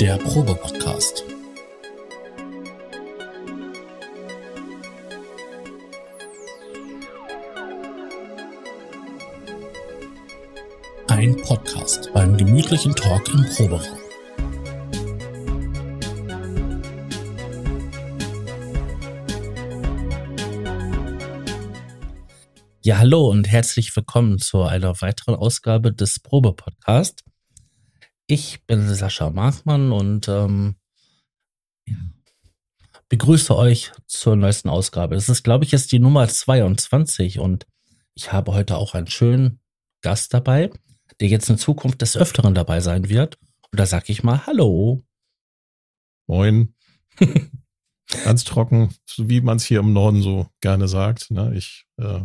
der Probe-Podcast. Ein Podcast beim gemütlichen Talk im Proberaum. Ja, hallo und herzlich willkommen zu einer weiteren Ausgabe des Probe-Podcast. Ich bin Sascha Markmann und ähm, ja, begrüße euch zur neuesten Ausgabe. Es ist, glaube ich, jetzt die Nummer 22 und ich habe heute auch einen schönen Gast dabei, der jetzt in Zukunft des Öfteren dabei sein wird. Und da sage ich mal Hallo. Moin. Ganz trocken, so wie man es hier im Norden so gerne sagt. Ne? Ich äh,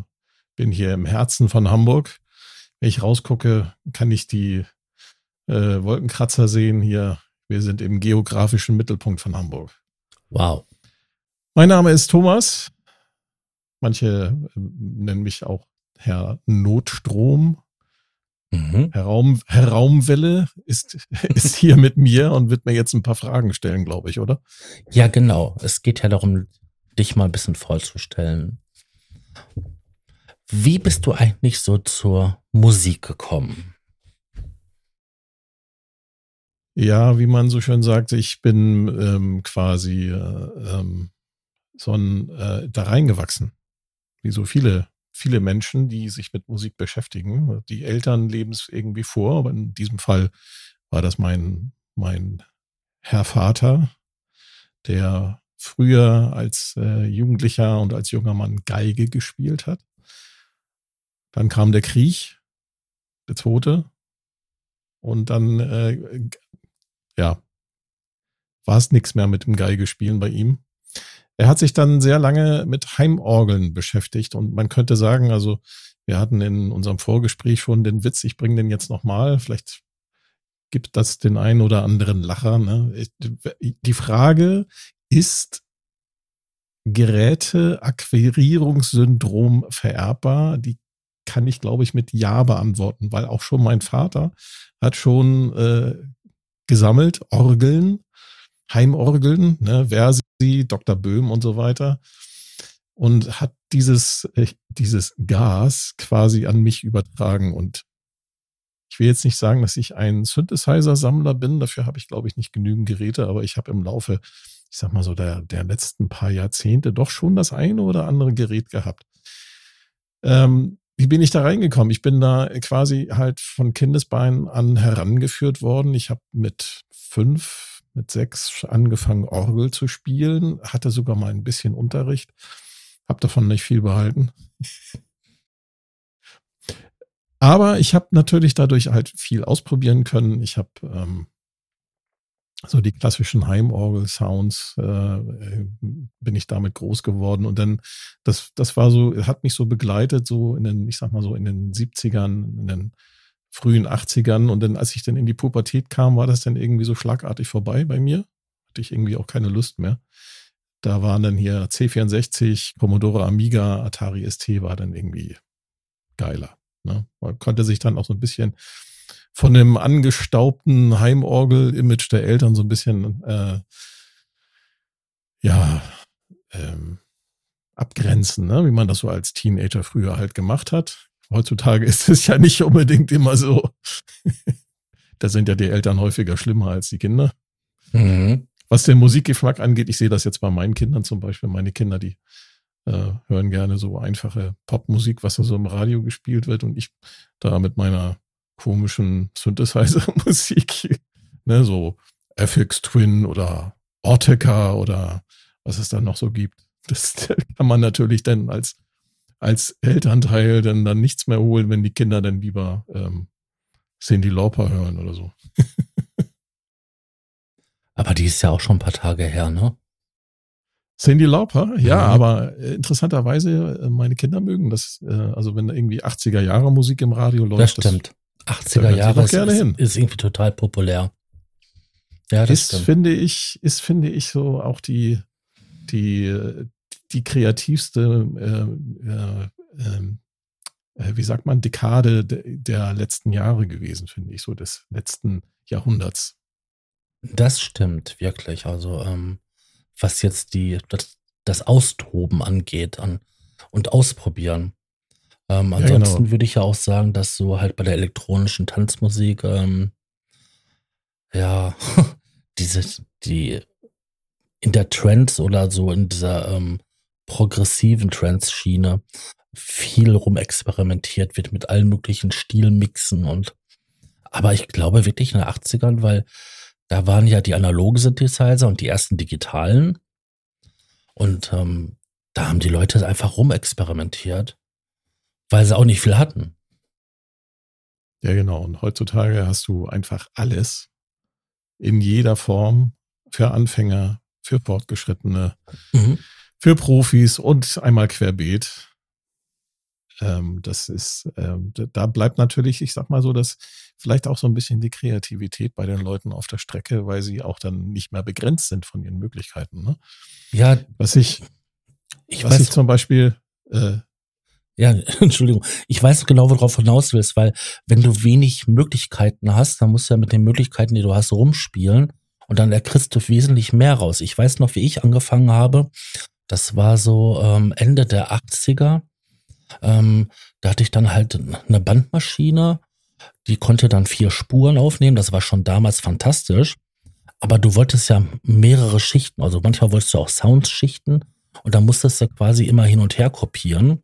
bin hier im Herzen von Hamburg. Wenn ich rausgucke, kann ich die äh, Wolkenkratzer sehen hier. Wir sind im geografischen Mittelpunkt von Hamburg. Wow. Mein Name ist Thomas. Manche äh, nennen mich auch Herr Notstrom. Mhm. Herr, Raum, Herr Raumwelle ist, ist hier mit mir und wird mir jetzt ein paar Fragen stellen, glaube ich, oder? Ja, genau. Es geht ja darum, dich mal ein bisschen vorzustellen. Wie bist du eigentlich so zur Musik gekommen? Ja, wie man so schön sagt, ich bin ähm, quasi äh, ähm, so ein, äh, da reingewachsen. Wie so viele, viele Menschen, die sich mit Musik beschäftigen. Die Eltern leben es irgendwie vor, aber in diesem Fall war das mein, mein Herr Vater, der früher als äh, Jugendlicher und als junger Mann Geige gespielt hat. Dann kam der Krieg, der zweite. Und dann, äh, ja, war es nichts mehr mit dem Geigespielen bei ihm. Er hat sich dann sehr lange mit Heimorgeln beschäftigt und man könnte sagen, also wir hatten in unserem Vorgespräch schon den Witz, ich bringe den jetzt nochmal, vielleicht gibt das den einen oder anderen Lacher. Ne? Die Frage ist Geräteakquirierungssyndrom vererbbar? Die kann ich, glaube ich, mit Ja beantworten, weil auch schon mein Vater hat schon äh, gesammelt, Orgeln, Heimorgeln, ne, Versi, Dr. Böhm und so weiter. Und hat dieses, äh, dieses Gas quasi an mich übertragen. Und ich will jetzt nicht sagen, dass ich ein Synthesizer-Sammler bin. Dafür habe ich, glaube ich, nicht genügend Geräte. Aber ich habe im Laufe, ich sag mal so, der, der letzten paar Jahrzehnte doch schon das eine oder andere Gerät gehabt. Ähm, wie bin ich da reingekommen? Ich bin da quasi halt von Kindesbeinen an herangeführt worden. Ich habe mit fünf, mit sechs angefangen, Orgel zu spielen, hatte sogar mal ein bisschen Unterricht, habe davon nicht viel behalten. Aber ich habe natürlich dadurch halt viel ausprobieren können. Ich habe ähm, so die klassischen Heimorgel-Sounds äh, bin ich damit groß geworden. Und dann, das, das war so, hat mich so begleitet, so in den, ich sag mal so, in den 70ern, in den frühen 80ern. Und dann, als ich dann in die Pubertät kam, war das dann irgendwie so schlagartig vorbei bei mir. Hatte ich irgendwie auch keine Lust mehr. Da waren dann hier C64, Commodore Amiga, Atari ST war dann irgendwie geiler. Ne? Man konnte sich dann auch so ein bisschen von dem angestaubten Heimorgel-Image der Eltern so ein bisschen, äh, ja, ähm, abgrenzen, ne? wie man das so als Teenager früher halt gemacht hat. Heutzutage ist es ja nicht unbedingt immer so. da sind ja die Eltern häufiger schlimmer als die Kinder. Mhm. Was den Musikgeschmack angeht, ich sehe das jetzt bei meinen Kindern zum Beispiel. Meine Kinder, die äh, hören gerne so einfache Popmusik, was da so im Radio gespielt wird und ich da mit meiner komischen Synthesizer-Musik, ne, so FX Twin oder Ortega oder was es dann noch so gibt. Das kann man natürlich dann als, als Elternteil dann, dann nichts mehr holen, wenn die Kinder dann lieber ähm, Cindy Lauper hören oder so. aber die ist ja auch schon ein paar Tage her, ne? Cindy Lauper, ja, mhm. aber äh, interessanterweise, äh, meine Kinder mögen das. Äh, also wenn irgendwie 80er Jahre Musik im Radio läuft. Das stimmt. 80er Jahre ist, ist, ist, irgendwie total populär. Ja, das ist, finde ich, ist, finde ich, so auch die, die, die kreativste, äh, äh, ähm, äh, wie sagt man, Dekade de, der letzten Jahre gewesen, finde ich, so des letzten Jahrhunderts. Das stimmt, wirklich. Also, ähm, was jetzt die, das, das Austoben angeht an, und Ausprobieren. Ähm, ansonsten ja, genau. würde ich ja auch sagen, dass so halt bei der elektronischen Tanzmusik, ähm, ja, diese, die in der Trends oder so in dieser ähm, progressiven Trance-Schiene viel rumexperimentiert wird mit allen möglichen Stilmixen und aber ich glaube wirklich in den 80ern, weil da waren ja die analogen Synthesizer und die ersten digitalen und ähm, da haben die Leute einfach rumexperimentiert, weil sie auch nicht viel hatten. Ja, genau. Und heutzutage hast du einfach alles in jeder Form für Anfänger, für Fortgeschrittene, mhm. für Profis und einmal querbeet. Ähm, das ist, ähm, da bleibt natürlich, ich sag mal so, dass vielleicht auch so ein bisschen die Kreativität bei den Leuten auf der Strecke, weil sie auch dann nicht mehr begrenzt sind von ihren Möglichkeiten. Ne? Ja. Was ich, ich was weiß, ich zum Beispiel, äh, ja, Entschuldigung. Ich weiß genau, worauf du hinaus willst, weil wenn du wenig Möglichkeiten hast, dann musst du ja mit den Möglichkeiten, die du hast, rumspielen und dann erkriegst du wesentlich mehr raus. Ich weiß noch, wie ich angefangen habe. Das war so ähm, Ende der 80er. Ähm, da hatte ich dann halt eine Bandmaschine, die konnte dann vier Spuren aufnehmen. Das war schon damals fantastisch. Aber du wolltest ja mehrere Schichten, also manchmal wolltest du auch Soundschichten und dann musstest du quasi immer hin und her kopieren.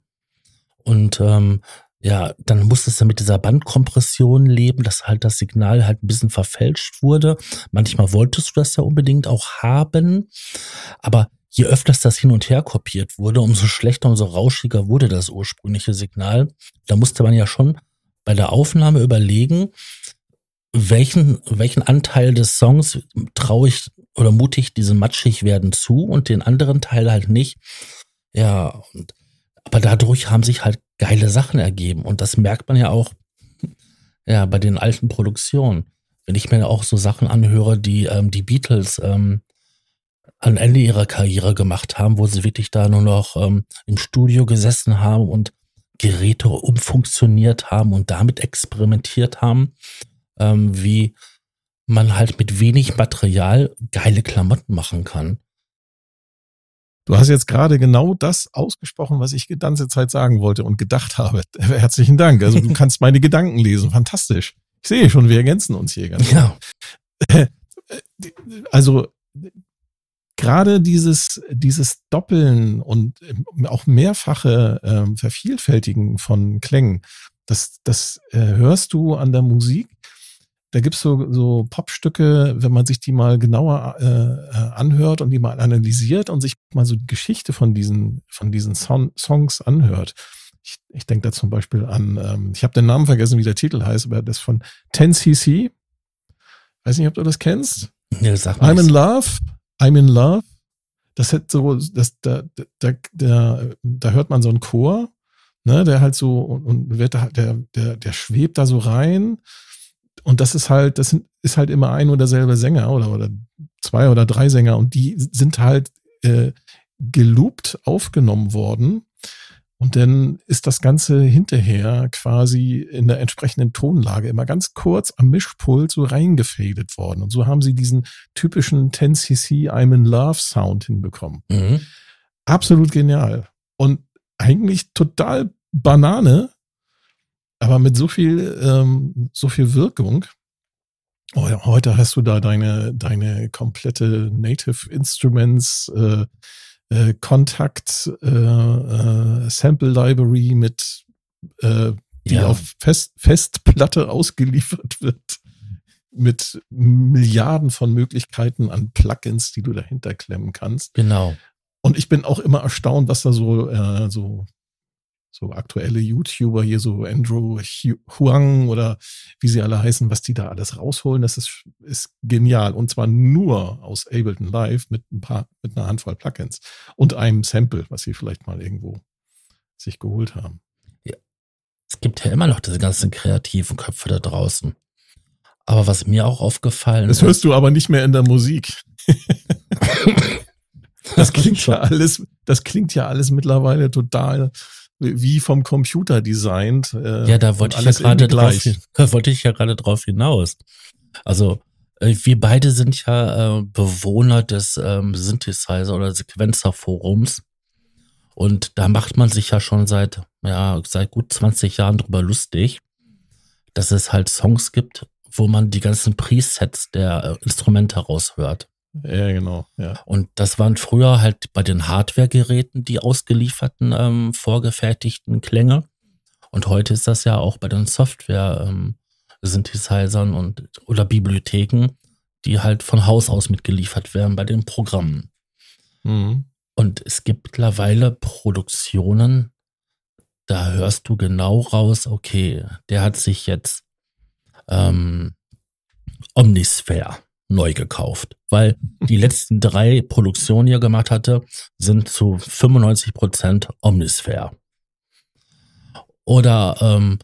Und ähm, ja, dann musstest du mit dieser Bandkompression leben, dass halt das Signal halt ein bisschen verfälscht wurde. Manchmal wolltest du das ja unbedingt auch haben, aber je öfters das hin und her kopiert wurde, umso schlechter, umso rauschiger wurde das ursprüngliche Signal. Da musste man ja schon bei der Aufnahme überlegen, welchen, welchen Anteil des Songs traue ich oder mutig diesem matschig werden zu und den anderen Teil halt nicht. Ja, und, aber dadurch haben sich halt geile Sachen ergeben und das merkt man ja auch, ja, bei den alten Produktionen. Wenn ich mir auch so Sachen anhöre, die ähm, die Beatles ähm, am Ende ihrer Karriere gemacht haben, wo sie wirklich da nur noch ähm, im Studio gesessen haben und Geräte umfunktioniert haben und damit experimentiert haben, ähm, wie man halt mit wenig Material geile Klamotten machen kann. Du hast jetzt gerade genau das ausgesprochen, was ich die ganze Zeit sagen wollte und gedacht habe. Herzlichen Dank. Also du kannst meine Gedanken lesen. Fantastisch. Ich sehe schon, wir ergänzen uns hier ganz. Ja. Also gerade dieses, dieses Doppeln und auch mehrfache äh, Vervielfältigen von Klängen, das, das äh, hörst du an der Musik. Da gibt's so, so Popstücke, wenn man sich die mal genauer äh, äh, anhört und die mal analysiert und sich mal so die Geschichte von diesen, von diesen Son Songs anhört. Ich, ich denke da zum Beispiel an, ähm, ich habe den Namen vergessen, wie der Titel heißt, aber das von 10cc. Weiß nicht, ob du das kennst. Ja, sag I'm in Love. I'm in Love. Das hat so, das, da, da, da, da hört man so einen Chor, ne, der halt so, und wird da, der, der, der schwebt da so rein. Und das ist halt, das ist halt immer ein oder derselbe Sänger oder, oder zwei oder drei Sänger und die sind halt äh, geloopt aufgenommen worden und dann ist das Ganze hinterher quasi in der entsprechenden Tonlage immer ganz kurz am Mischpult so reingefadet worden. Und so haben sie diesen typischen 10cc I'm in Love Sound hinbekommen. Mhm. Absolut genial. Und eigentlich total Banane, aber mit so viel, ähm, so viel Wirkung. Oh ja, heute hast du da deine, deine komplette Native Instruments, äh, äh, Kontakt äh, äh, Sample Library mit äh, die ja. auf Fest, Festplatte ausgeliefert wird mit Milliarden von Möglichkeiten an Plugins, die du dahinter klemmen kannst. Genau. Und ich bin auch immer erstaunt, was da so äh, so so aktuelle YouTuber hier, so Andrew Huang oder wie sie alle heißen, was die da alles rausholen, das ist, ist genial. Und zwar nur aus Ableton Live mit ein paar, mit einer Handvoll Plugins und einem Sample, was sie vielleicht mal irgendwo sich geholt haben. Ja. Es gibt ja immer noch diese ganzen kreativen Köpfe da draußen. Aber was mir auch aufgefallen das ist. Das hörst du aber nicht mehr in der Musik. das klingt ja alles, das klingt ja alles mittlerweile total wie vom Computer designt. Äh, ja, da wollte ich ja gerade drauf, wollte ich ja gerade drauf hinaus. Also Äh, wir beide sind ja äh, Bewohner des ähm, Synthesizer- oder Sequenzer-Forums. Und da macht man sich ja schon seit, ja, seit gut 20 Jahren drüber lustig, dass es halt Songs gibt, wo man die ganzen Presets der äh, Instrumente raushört. Ja, genau. Ja. Und das waren früher halt bei den Hardware-Geräten die ausgelieferten ähm, vorgefertigten Klänge. Und heute ist das ja auch bei den Software-Synthesizern ähm, und oder Bibliotheken, die halt von Haus aus mitgeliefert werden bei den Programmen. Mhm. Und es gibt mittlerweile Produktionen, da hörst du genau raus, okay, der hat sich jetzt ähm, Omnisphere neu gekauft, weil die letzten drei Produktionen, die er gemacht hatte, sind zu 95 Prozent Omnisphere. Oder ähm,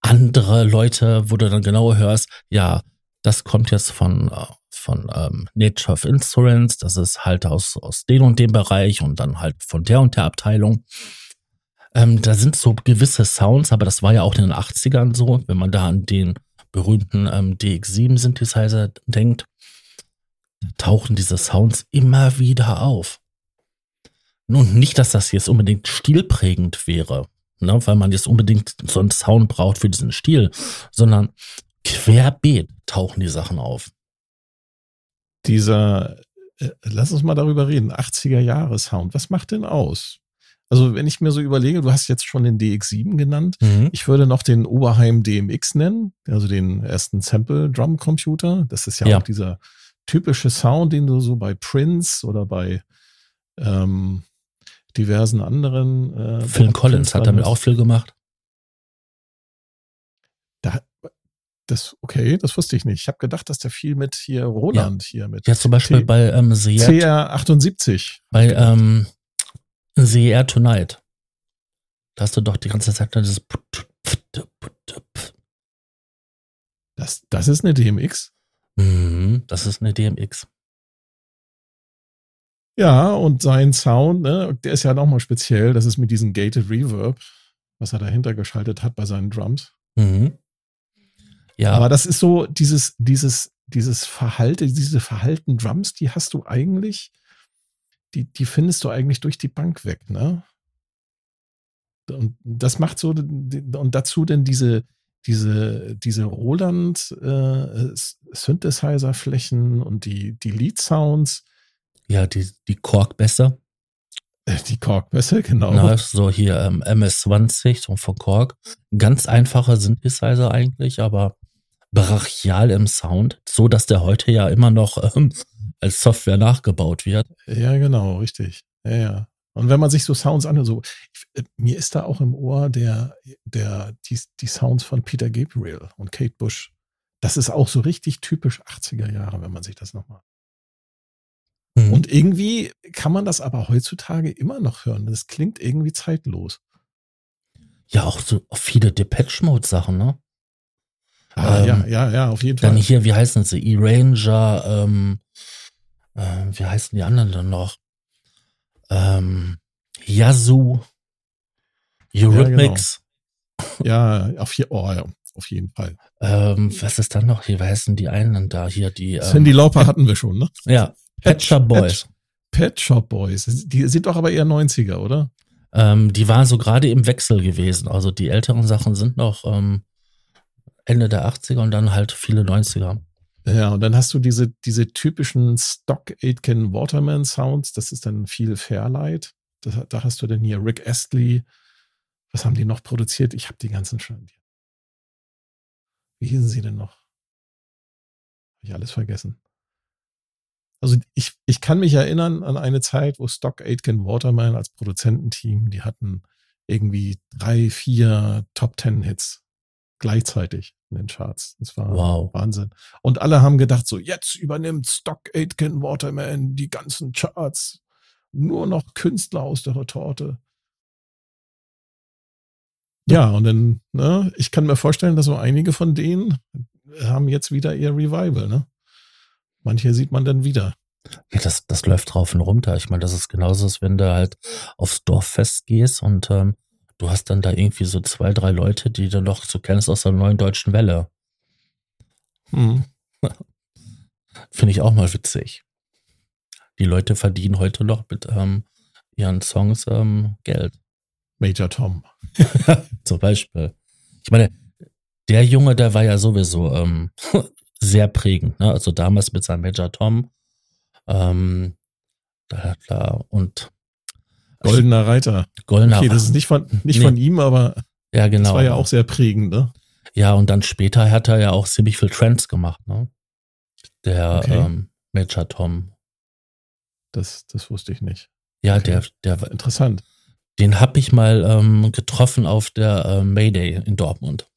andere Leute, wo du dann genau hörst, ja, das kommt jetzt von, äh, von ähm, Nature of Instruments, das ist halt aus, aus dem und dem Bereich und dann halt von der und der Abteilung. Ähm, da sind so gewisse Sounds, aber das war ja auch in den 80ern so, wenn man da an den berühmten ähm, DX7-Synthesizer denkt, tauchen diese Sounds immer wieder auf. Nun, nicht, dass das jetzt unbedingt stilprägend wäre, ne, weil man jetzt unbedingt so einen Sound braucht für diesen Stil, sondern querbeet tauchen die Sachen auf. Dieser, äh, lass uns mal darüber reden, 80er Jahre Sound, was macht denn aus? Also wenn ich mir so überlege, du hast jetzt schon den DX7 genannt, mhm. ich würde noch den Oberheim DMX nennen, also den ersten Sample Drum Computer. Das ist ja, ja. auch dieser typische Sound, den du so bei Prince oder bei ähm, diversen anderen. Äh, Phil Collins hat damit auch viel gemacht. Da, das, okay, das wusste ich nicht. Ich habe gedacht, dass der viel mit hier Roland ja. hier mit. Ja, zum Beispiel T bei ähm, CR78. Bei ähm, Tonight. Da hast du doch die ganze Zeit dieses. Das, das ist eine DMX? Mhm, das ist eine DMX. Ja, und sein Sound, ne, der ist ja nochmal speziell. Das ist mit diesem Gated Reverb, was er dahinter geschaltet hat bei seinen Drums. Mhm. Ja. Aber das ist so, dieses, dieses, dieses Verhalten, diese Verhalten Drums, die hast du eigentlich die, die findest du eigentlich durch die Bank weg, ne? Und das macht so, und dazu denn diese, diese, diese Roland äh, Synthesizer-Flächen und die, die Lead-Sounds. Ja, die, die Kork-Bässe. Äh, die Kork-Bässe, genau. Na, so hier ähm, MS-20 so von Kork. Ganz einfacher Synthesizer eigentlich, aber brachial im Sound, so dass der heute ja immer noch ähm, als Software nachgebaut wird. Ja, genau, richtig. Ja, ja. Und wenn man sich so Sounds anhört, so, ich, äh, mir ist da auch im Ohr der, der, die, die Sounds von Peter Gabriel und Kate Bush. Das ist auch so richtig typisch 80er Jahre, wenn man sich das nochmal. Mhm. Und irgendwie kann man das aber heutzutage immer noch hören. Das klingt irgendwie zeitlos. Ja, auch so viele Depeche Mode Sachen, ne? Ah, ähm, ja, ja, ja, auf jeden Fall. Dann hier, wie heißen sie? E-Ranger, ähm, äh, wie heißen die anderen dann noch? Ähm, Yazoo, Eurythmics. Ja, genau. ja auf, je, oh, ja, auf jeden Fall. Ähm, was ist dann noch hier? Wie heißen die einen da hier? Die, ähm, Cindy Lauper hatten wir schon, ne? Ja, Pet Shop Boys. Pet, Pet Shop Boys. Die sind doch aber eher 90er, oder? Ähm, die waren so gerade im Wechsel gewesen. Also die älteren Sachen sind noch ähm, Ende der 80er und dann halt viele 90er. Ja, und dann hast du diese, diese typischen Stock Aitken Waterman Sounds. Das ist dann viel Fairlight. Das, da hast du dann hier Rick Astley. Was haben die noch produziert? Ich habe die ganzen schon. Wie hießen sie denn noch? Habe ich alles vergessen. Also ich, ich kann mich erinnern an eine Zeit, wo Stock Aitken Waterman als Produzententeam, die hatten irgendwie drei, vier Top Ten Hits gleichzeitig in den Charts. Das war wow. Wahnsinn. Und alle haben gedacht, so jetzt übernimmt Stock Aitken Waterman die ganzen Charts. Nur noch Künstler aus der Retorte. Ja, und dann, ne, ich kann mir vorstellen, dass so einige von denen haben jetzt wieder ihr Revival, ne? Manche sieht man dann wieder. Ja, das, das läuft drauf und runter. Ich meine, das ist genauso, als wenn du halt aufs Dorffest gehst und ähm, du hast dann da irgendwie so zwei, drei Leute, die du noch so kennst aus der neuen deutschen Welle. Hm. finde ich auch mal witzig. Die Leute verdienen heute noch mit ähm, ihren Songs ähm, Geld. Major Tom. Zum Beispiel. Ich meine, der Junge, der war ja sowieso ähm, sehr prägend. Ne? Also damals mit seinem Major Tom. Ähm, da, da, und Goldener Reiter. Goldener Okay, das ist nicht von, nicht Nee. von ihm, aber Ja, genau. das war ja auch sehr prägend, ne? Ja, und dann später hat er ja auch ziemlich viel Trends gemacht, ne? Der Okay. ähm, Major Tom. Das, das wusste ich nicht. Ja, Okay. der, der, Interessant. den hab ich mal ähm, getroffen auf der äh, Mayday in Dortmund.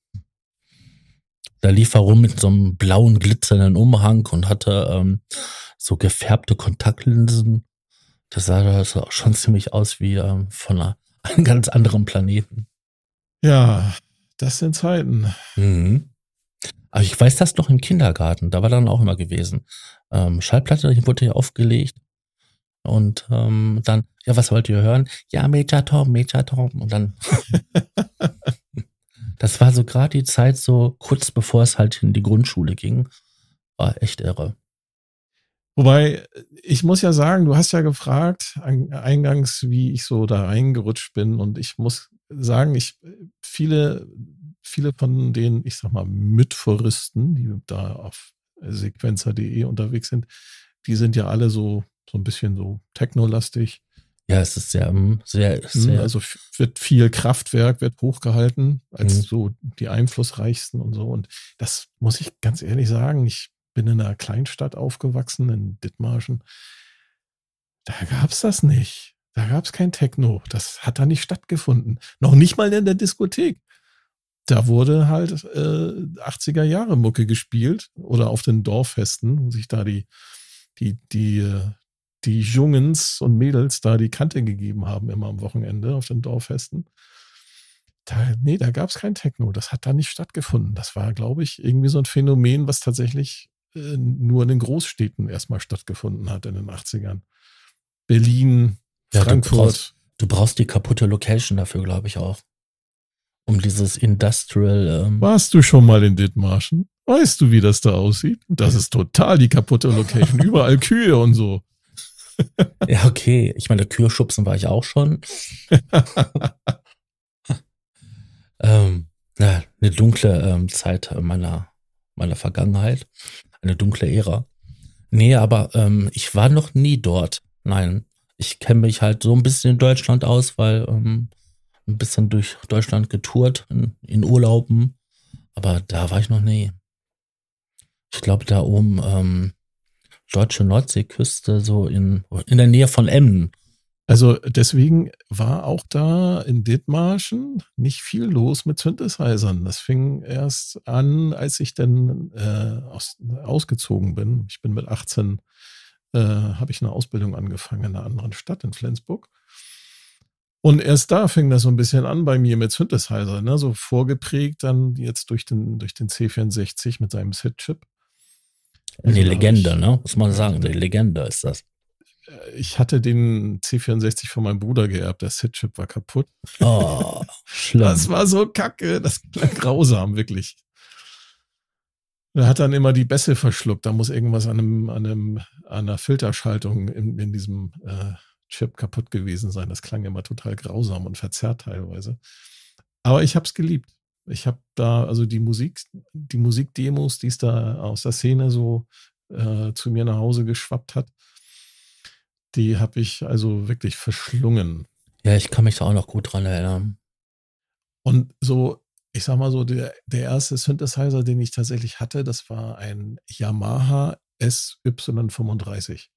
Da lief er rum mit so einem blauen, glitzernden Umhang und hatte ähm, so gefärbte Kontaktlinsen. Das sah da so schon ziemlich aus wie ähm, von einer, einem ganz anderen Planeten. Ja, das sind Zeiten. Mhm. Aber ich weiß das noch im Kindergarten, da war dann auch immer gewesen. Ähm, Schallplatte wurde ja aufgelegt und ähm, dann, ja, was wollt ihr hören? Ja, Major Tom, Major Tom. Und dann, das war so gerade die Zeit, so kurz bevor es halt in die Grundschule ging. War echt irre. Wobei, ich muss ja sagen, du hast ja gefragt ein- eingangs, wie ich so da reingerutscht bin. Und ich muss sagen, ich viele, viele von den, ich sag mal, Mitforisten, die da auf sequenzer.de unterwegs sind, die sind ja alle so, so ein bisschen so technolastig. Ja, es ist sehr, ähm, sehr, Hm, sehr, Also wird viel Kraftwerk wird hochgehalten als Mhm. so die einflussreichsten und so. Und das muss ich ganz ehrlich sagen. Ich bin in einer Kleinstadt aufgewachsen, in Dithmarschen. Da gab's das nicht. Da gab's kein Techno. Das hat da nicht stattgefunden. Noch nicht mal in der Diskothek. Da wurde halt äh, 80er Jahre Mucke gespielt oder auf den Dorffesten, wo sich da die, die, die, äh, die Jungens und Mädels da die Kante gegeben haben, immer am Wochenende auf den Dorffesten. Da, nee, da gab es kein Techno. Das hat da nicht stattgefunden. Das war, glaube ich, irgendwie so ein Phänomen, was tatsächlich äh, nur in den Großstädten erstmal stattgefunden hat in den 80ern. Berlin, Ja, du Frankfurt. brauchst- du brauchst die kaputte Location dafür, glaube ich auch. Um dieses Industrial, ähm, Warst du schon mal in Dithmarschen? Weißt du, wie das da aussieht? Das ist total die kaputte Location. Überall Kühe und so. Ja, okay. Ich meine, Kühlschubsen war ich auch schon. ähm, na, eine dunkle ähm, Zeit meiner, meiner Vergangenheit. Eine dunkle Ära. Nee, aber ähm, ich war noch nie dort. Nein. Ich kenne mich halt so ein bisschen in Deutschland aus, weil ähm, ein bisschen durch Deutschland getourt in, in Urlauben. Aber da war ich noch nie. Ich glaube, da oben ähm, deutsche Nordseeküste, so in, in der Nähe von Emden. Also deswegen war auch da in Dithmarschen nicht viel los mit Synthesizern. Das fing erst an, als ich dann äh, aus, ausgezogen bin. Ich bin mit 18, äh, habe ich eine Ausbildung angefangen in einer anderen Stadt in Flensburg. Und erst da fing das so ein bisschen an bei mir mit Synthesizer, ne? so vorgeprägt dann jetzt durch den, durch den C64 mit seinem SID-Chip. Eine Also Legende, ich- ne? Muss man sagen, eine Legende ist das. Ich hatte den C64 von meinem Bruder geerbt, der SID-Chip war kaputt. Oh, schlimm. Das war so kacke, das klang grausam, wirklich. Er hat dann immer die Bässe verschluckt. Da muss irgendwas an, einem, an, einem, an einer Filterschaltung in, in diesem äh, Chip kaputt gewesen sein. Das klang immer total grausam und verzerrt teilweise. Aber ich habe es geliebt. Ich habe da, also die Musik, die Musikdemos, die es da aus der Szene so äh, zu mir nach Hause geschwappt hat, die habe ich also wirklich verschlungen. ja, ich kann mich da auch noch gut dran erinnern. Und so, ich sag mal so, der, der erste Synthesizer, den ich tatsächlich hatte, das war ein Yamaha SY35.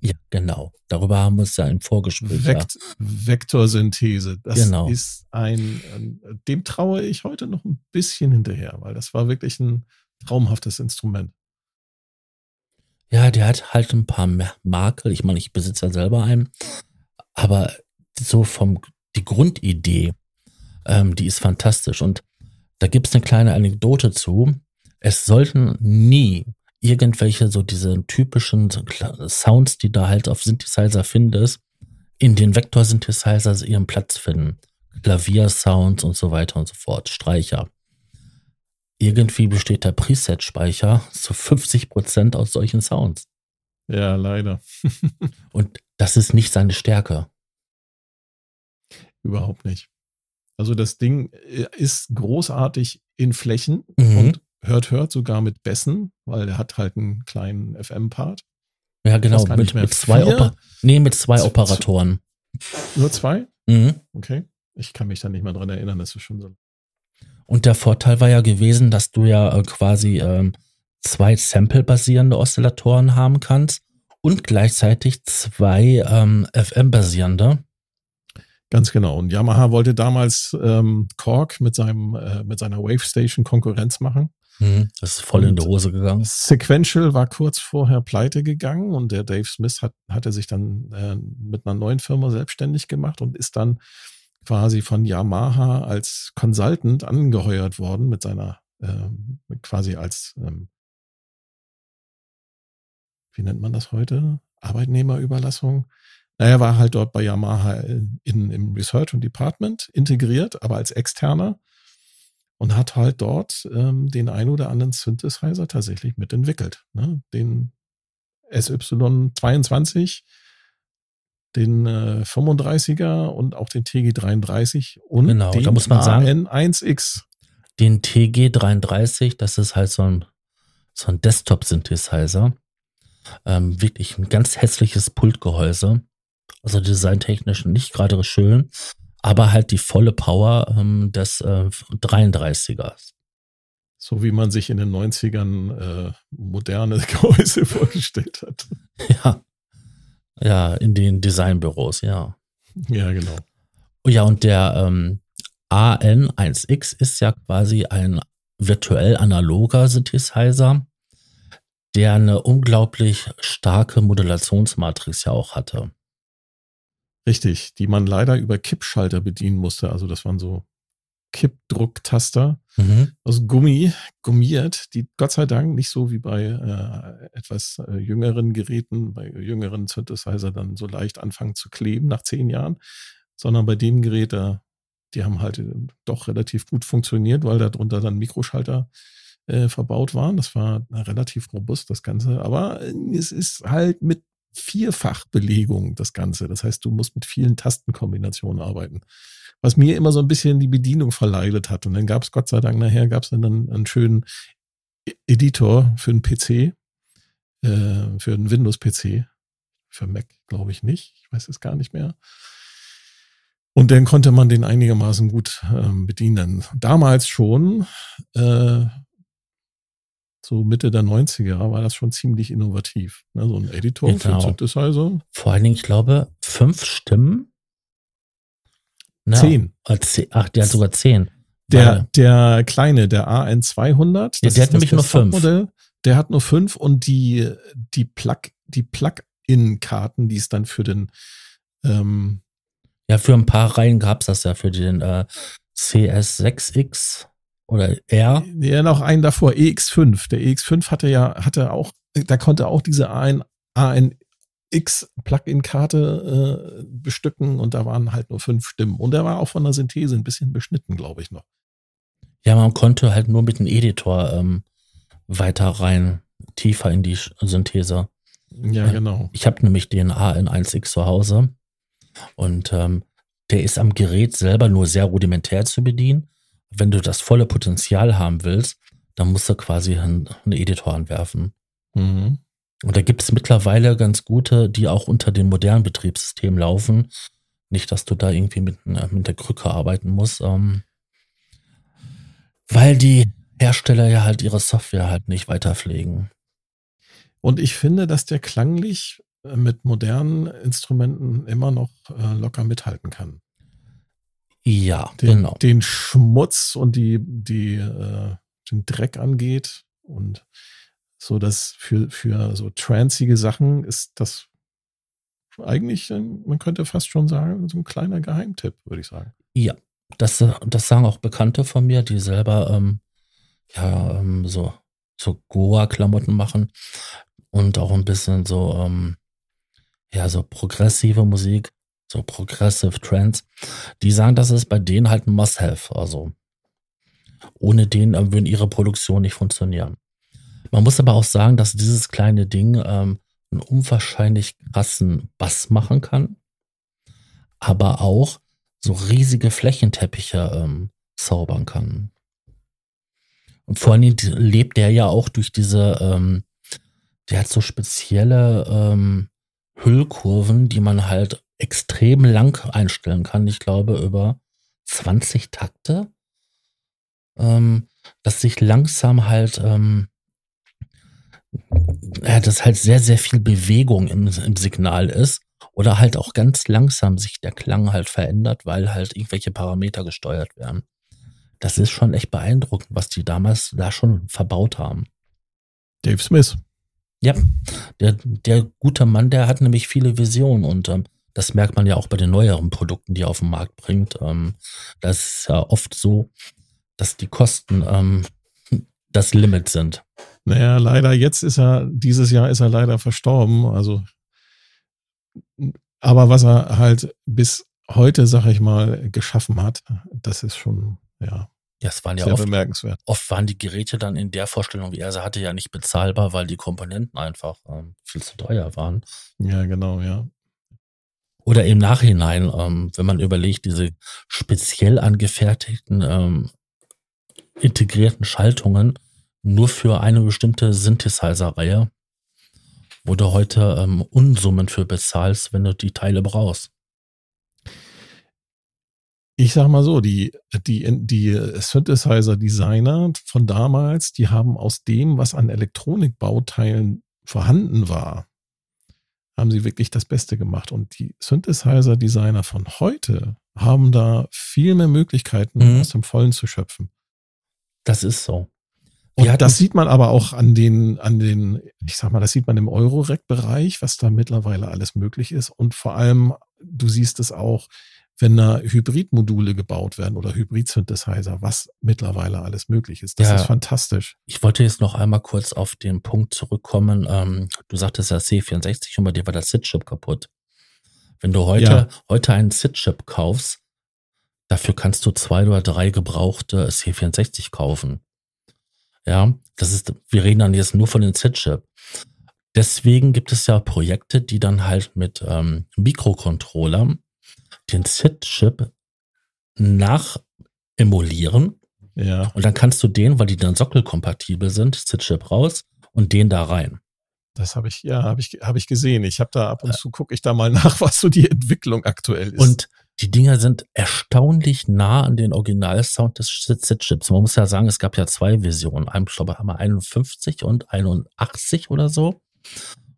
Ja, genau. Darüber haben wir uns ja im Vorgespräch. Ja. Vekt Vektorsynthese. Das Genau. ist ein, dem traue ich heute noch ein bisschen hinterher, weil das war wirklich ein traumhaftes Instrument. Ja, der hat halt ein paar Ma- Makel. Ich meine, ich besitze ja selber einen. Aber so vom, die Grundidee, ähm, die ist fantastisch. Und da gibt es eine kleine Anekdote zu. Es sollten nie irgendwelche so diese typischen Sounds, die da halt auf Synthesizer findest, in den Vektor-Synthesizers ihren Platz finden. Klaviersounds und so weiter und so fort, Streicher. Irgendwie besteht der Preset-Speicher zu 50 Prozent aus solchen Sounds. Ja, leider. Und das ist nicht seine Stärke. Überhaupt nicht. Also das Ding äh, ist großartig in Flächen mhm. und hört, hört sogar mit Bässen, weil er hat halt einen kleinen FM-Part. Ja, genau, mit, mit, zwei Oper nee, mit zwei Operatoren. Nur zwei? Mhm. Okay. Ich kann mich da nicht mehr dran erinnern, das ist schon so. Und der Vorteil war ja gewesen, dass du ja äh, quasi ähm, zwei Sample-basierende Oszillatoren haben kannst und gleichzeitig zwei ähm, FM-basierende. Ganz genau. Und Yamaha wollte damals ähm, Korg mit seinem äh, mit seiner Wave Station Konkurrenz machen. Mhm, das ist voll und in die Hose gegangen. Sequential war kurz vorher pleite gegangen und der Dave Smith hat hatte sich dann äh, mit einer neuen Firma selbstständig gemacht und ist dann quasi von Yamaha als Consultant angeheuert worden mit seiner äh, quasi als ähm, wie nennt man das heute? Arbeitnehmerüberlassung. Naja, war halt dort bei Yamaha in, im Research und Department integriert, aber als externer und hat halt dort ähm, den ein oder anderen Synthesizer tatsächlich mitentwickelt. Ne? Den SY22, den äh, 35er und auch den TG33 und genau, den da muss man sagen, AN1X. Den TG33, das ist halt so ein, so ein Desktop-Synthesizer. Ähm, wirklich ein ganz hässliches Pultgehäuse. Also designtechnisch nicht gerade schön, aber halt die volle Power ähm, des äh, 33ers. So wie man sich in den 90ern äh, moderne Gehäuse vorgestellt hat. Ja. Ja, in den Designbüros, ja. Ja, genau. Ja, und der ähm, AN1X ist ja quasi ein virtuell analoger Synthesizer, der eine unglaublich starke Modulationsmatrix ja auch hatte. Richtig, die man leider über Kippschalter bedienen musste. Also das waren so Kippdrucktaster mhm. aus Gummi, gummiert, die Gott sei Dank nicht so wie bei äh, etwas äh, jüngeren Geräten, bei jüngeren Synthesizer dann so leicht anfangen zu kleben nach zehn Jahren, sondern bei dem Gerät, da, die haben halt äh, doch relativ gut funktioniert, weil darunter dann Mikroschalter äh, verbaut waren. Das war relativ robust, das Ganze. Aber äh, es ist halt mit Vierfachbelegung, das Ganze. Das heißt, du musst mit vielen Tastenkombinationen arbeiten. Was mir immer so ein bisschen die Bedienung verleidet hat. Und dann gab es Gott sei Dank nachher gab es dann einen schönen e-, Editor für einen PC, äh, für einen Windows-PC. Für Mac glaube ich nicht. Ich weiß es gar nicht mehr. Und dann konnte man den einigermaßen gut äh, bedienen. Damals schon äh, so Mitte der 90er war das schon ziemlich innovativ. Ne? So ein Editor genau. für Synthesizer. Vor allen Dingen, ich glaube, fünf Stimmen. Na, zehn. Ach, der hat sogar zehn. Der, der kleine, der AN200, ja, der hat nämlich nur fünf. Der hat nur fünf und die, die Plug, die Plug-in-Karten, die es dann für den, ähm, ja, für ein paar Reihen gab es das ja für den äh, CS6X oder R? Ja, noch einen davor, EX5. Der EX5 hatte ja, hatte auch, da konnte auch diese AN, ANX Plugin-Karte äh, bestücken und da waren halt nur fünf Stimmen. Und der war auch von der Synthese ein bisschen beschnitten, glaube ich noch. Ja, man konnte halt nur mit dem Editor ähm, weiter rein, tiefer in die Synthese. Ja, genau. Ich habe nämlich den AN1X zu Hause und ähm, der ist am Gerät selber nur sehr rudimentär zu bedienen wenn du das volle Potenzial haben willst, dann musst du quasi einen, einen Editor anwerfen. Mhm. Und da gibt es mittlerweile ganz gute, die auch unter den modernen Betriebssystemen laufen. Nicht, dass du da irgendwie mit, äh, mit der Krücke arbeiten musst. Ähm, weil die Hersteller ja halt ihre Software halt nicht weiter pflegen. Und ich finde, dass der klanglich äh, mit modernen Instrumenten immer noch äh, locker mithalten kann. Ja, den, genau. Den Schmutz und die, die, äh, den Dreck angeht. Und so dass für, für so transige Sachen ist das eigentlich, man könnte fast schon sagen, so ein kleiner Geheimtipp, würde ich sagen. Ja, das, das sagen auch Bekannte von mir, die selber ähm, ja ähm, so, so Goa-Klamotten machen und auch ein bisschen so, ähm, ja, so progressive Musik so Progressive Trends, die sagen, das ist bei denen halt ein Must-Have. Also Ohne den äh, würden ihre Produktion nicht funktionieren. Man muss aber auch sagen, dass dieses kleine Ding ähm, einen unwahrscheinlich krassen Bass machen kann, aber auch so riesige Flächenteppiche ähm, zaubern kann. Und vor allem lebt der ja auch durch diese, ähm, der hat so spezielle ähm, Hüllkurven, die man halt extrem lang einstellen kann. Ich glaube über 20 Takte, ähm, dass sich langsam halt, ähm, dass halt sehr, sehr viel Bewegung im, im Signal ist oder halt auch ganz langsam sich der Klang halt verändert, weil halt irgendwelche Parameter gesteuert werden. Das ist schon echt beeindruckend, was die damals da schon verbaut haben. Dave Smith. Ja, der, der gute Mann, der hat nämlich viele Visionen und ähm, das merkt man ja auch bei den neueren Produkten, die er auf den Markt bringt. Ähm, das ist ja oft so, dass die Kosten ähm, das Limit sind. Naja, leider jetzt ist er, dieses Jahr ist er leider verstorben. Also, aber was er halt bis heute, sag ich mal, geschaffen hat, das ist schon, ja, ja, es waren ja Sehr oft, bemerkenswert. oft waren die Geräte dann in der Vorstellung, wie er sie hatte, ja nicht bezahlbar, weil die Komponenten einfach ähm, viel zu teuer waren. Ja, genau, ja. Oder im Nachhinein, ähm, wenn man überlegt, diese speziell angefertigten ähm, integrierten Schaltungen nur für eine bestimmte Synthesizer-Reihe, wo du heute ähm, Unsummen für bezahlst, wenn du die Teile brauchst. Ich sag mal so, die, die, die Synthesizer-Designer von damals, die haben aus dem, was an Elektronikbauteilen vorhanden war, haben sie wirklich das Beste gemacht. Und die Synthesizer-Designer von heute haben da viel mehr Möglichkeiten, Mhm. aus dem Vollen zu schöpfen. Das ist so. Und hatten- das sieht man aber auch an den, an den, ich sag mal, das sieht man im Eurorec-Bereich, was da mittlerweile alles möglich ist. Und vor allem, du siehst es auch, wenn da Hybridmodule gebaut werden oder Hybrid-Synthesizer, was mittlerweile alles möglich ist. Das Ja. ist fantastisch. Ich wollte jetzt noch einmal kurz auf den Punkt zurückkommen. Ähm, du sagtest ja C64 und bei dir war der SID-Chip kaputt. Wenn du heute, Ja. heute einen SID-Chip kaufst, dafür kannst du zwei oder drei gebrauchte C64 kaufen. Ja, das ist, wir reden dann jetzt nur von den SID-Chip. Deswegen gibt es ja Projekte, die dann halt mit ähm, Mikrocontrollern den SID-Chip nachemulieren Ja. und dann kannst du den, weil die dann sockelkompatibel sind, SID-Chip raus und den da rein. Das habe ich, ja, habe ich, habe ich gesehen. Ich habe da ab und zu gucke ich da mal nach, was so die Entwicklung aktuell ist. Und die Dinger sind erstaunlich nah an den Originalsound des SID-Chips. Man muss ja sagen, es gab ja zwei Versionen. Ich glaube, einmal 51 und 81 oder so.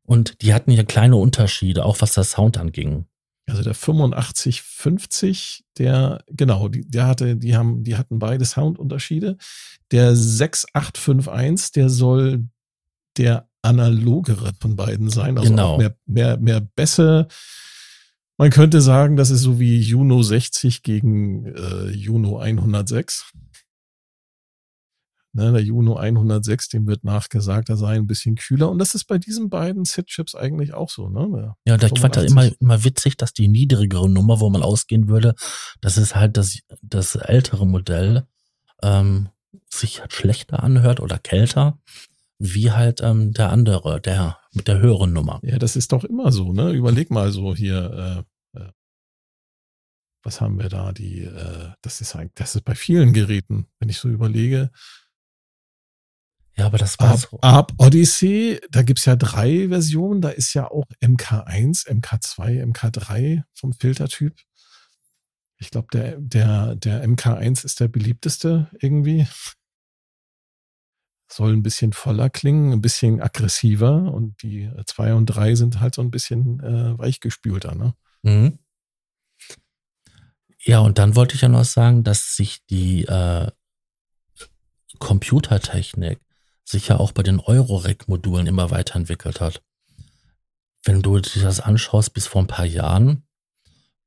Und die hatten ja kleine Unterschiede, auch was der Sound anging. Also der 8550, der, genau, die, der hatte, die haben, die hatten beide Soundunterschiede. Der 6851, der soll der analogere von beiden sein. Also Genau. mehr, mehr, mehr Bässe. Man könnte sagen, das ist so wie Juno 60 gegen äh, Juno 106. Ne, der Juno 106, dem wird nachgesagt, er sei ein bisschen kühler. Und das ist bei diesen beiden SID-Chips eigentlich auch so. Ne? Ja, da- fand das 85. immer, immer witzig, dass die niedrigere Nummer, wo man ausgehen würde, das ist halt das, das ältere Modell, ähm, sich halt schlechter anhört oder kälter, wie halt ähm, der andere, der mit der höheren Nummer. Ja, das ist doch immer so, ne? Überleg mal so hier, äh, äh, was haben wir da? Die, äh, das ist eigentlich, das ist bei vielen Geräten, wenn ich so überlege. Ja, aber das war Ab, so. ab Odyssey, da gibt's ja drei Versionen, da ist ja auch MK1, MK2, MK3 vom Filtertyp. Ich glaube, der, der, der MK1 ist der beliebteste irgendwie. Soll ein bisschen voller klingen, ein bisschen aggressiver und die 2 und 3 sind halt so ein bisschen äh, weichgespülter, ne? Mhm. Ja, und dann wollte ich ja noch sagen, dass sich die äh, Computertechnik sich ja auch bei den Eurorec-Modulen immer weiterentwickelt hat. Wenn du dir das anschaust, bis vor ein paar Jahren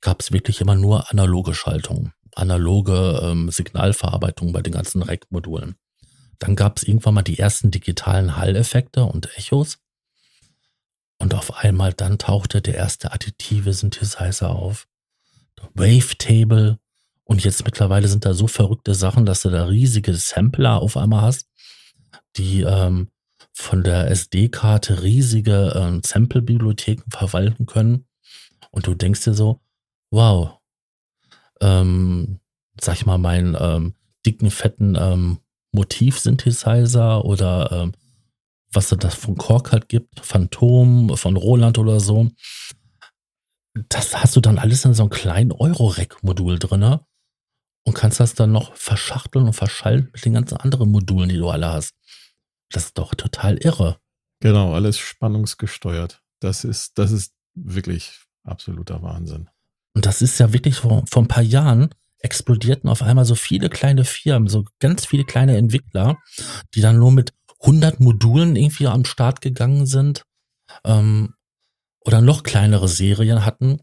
gab es wirklich immer nur analoge Schaltungen, analoge ähm, Signalverarbeitung bei den ganzen Rec-Modulen. Dann gab es irgendwann mal die ersten digitalen Hall-Effekte und Echos. Und auf einmal dann tauchte der erste additive Synthesizer auf. Wavetable Und jetzt mittlerweile sind da so verrückte Sachen, dass du da riesige Sampler auf einmal hast, die ähm, von der SD-Karte riesige ähm, Sample-Bibliotheken verwalten können. Und du denkst dir so, wow, ähm, sag ich mal, meinen ähm, dicken, fetten ähm, Motiv-Synthesizer oder ähm, was es das von Korg halt gibt, Phantom, von Roland oder so. Das hast du dann alles in so einem kleinen Euro-Rack-Modul drin und kannst das dann noch verschachteln und verschalten mit den ganzen anderen Modulen, die du alle hast. Das ist doch total irre. Genau, alles spannungsgesteuert. Das ist, das ist wirklich absoluter Wahnsinn. Und das ist ja wirklich vor, vor ein paar Jahren explodierten auf einmal so viele kleine Firmen, so ganz viele kleine Entwickler, die dann nur mit 100 Modulen irgendwie am Start gegangen sind ähm, oder noch kleinere Serien hatten.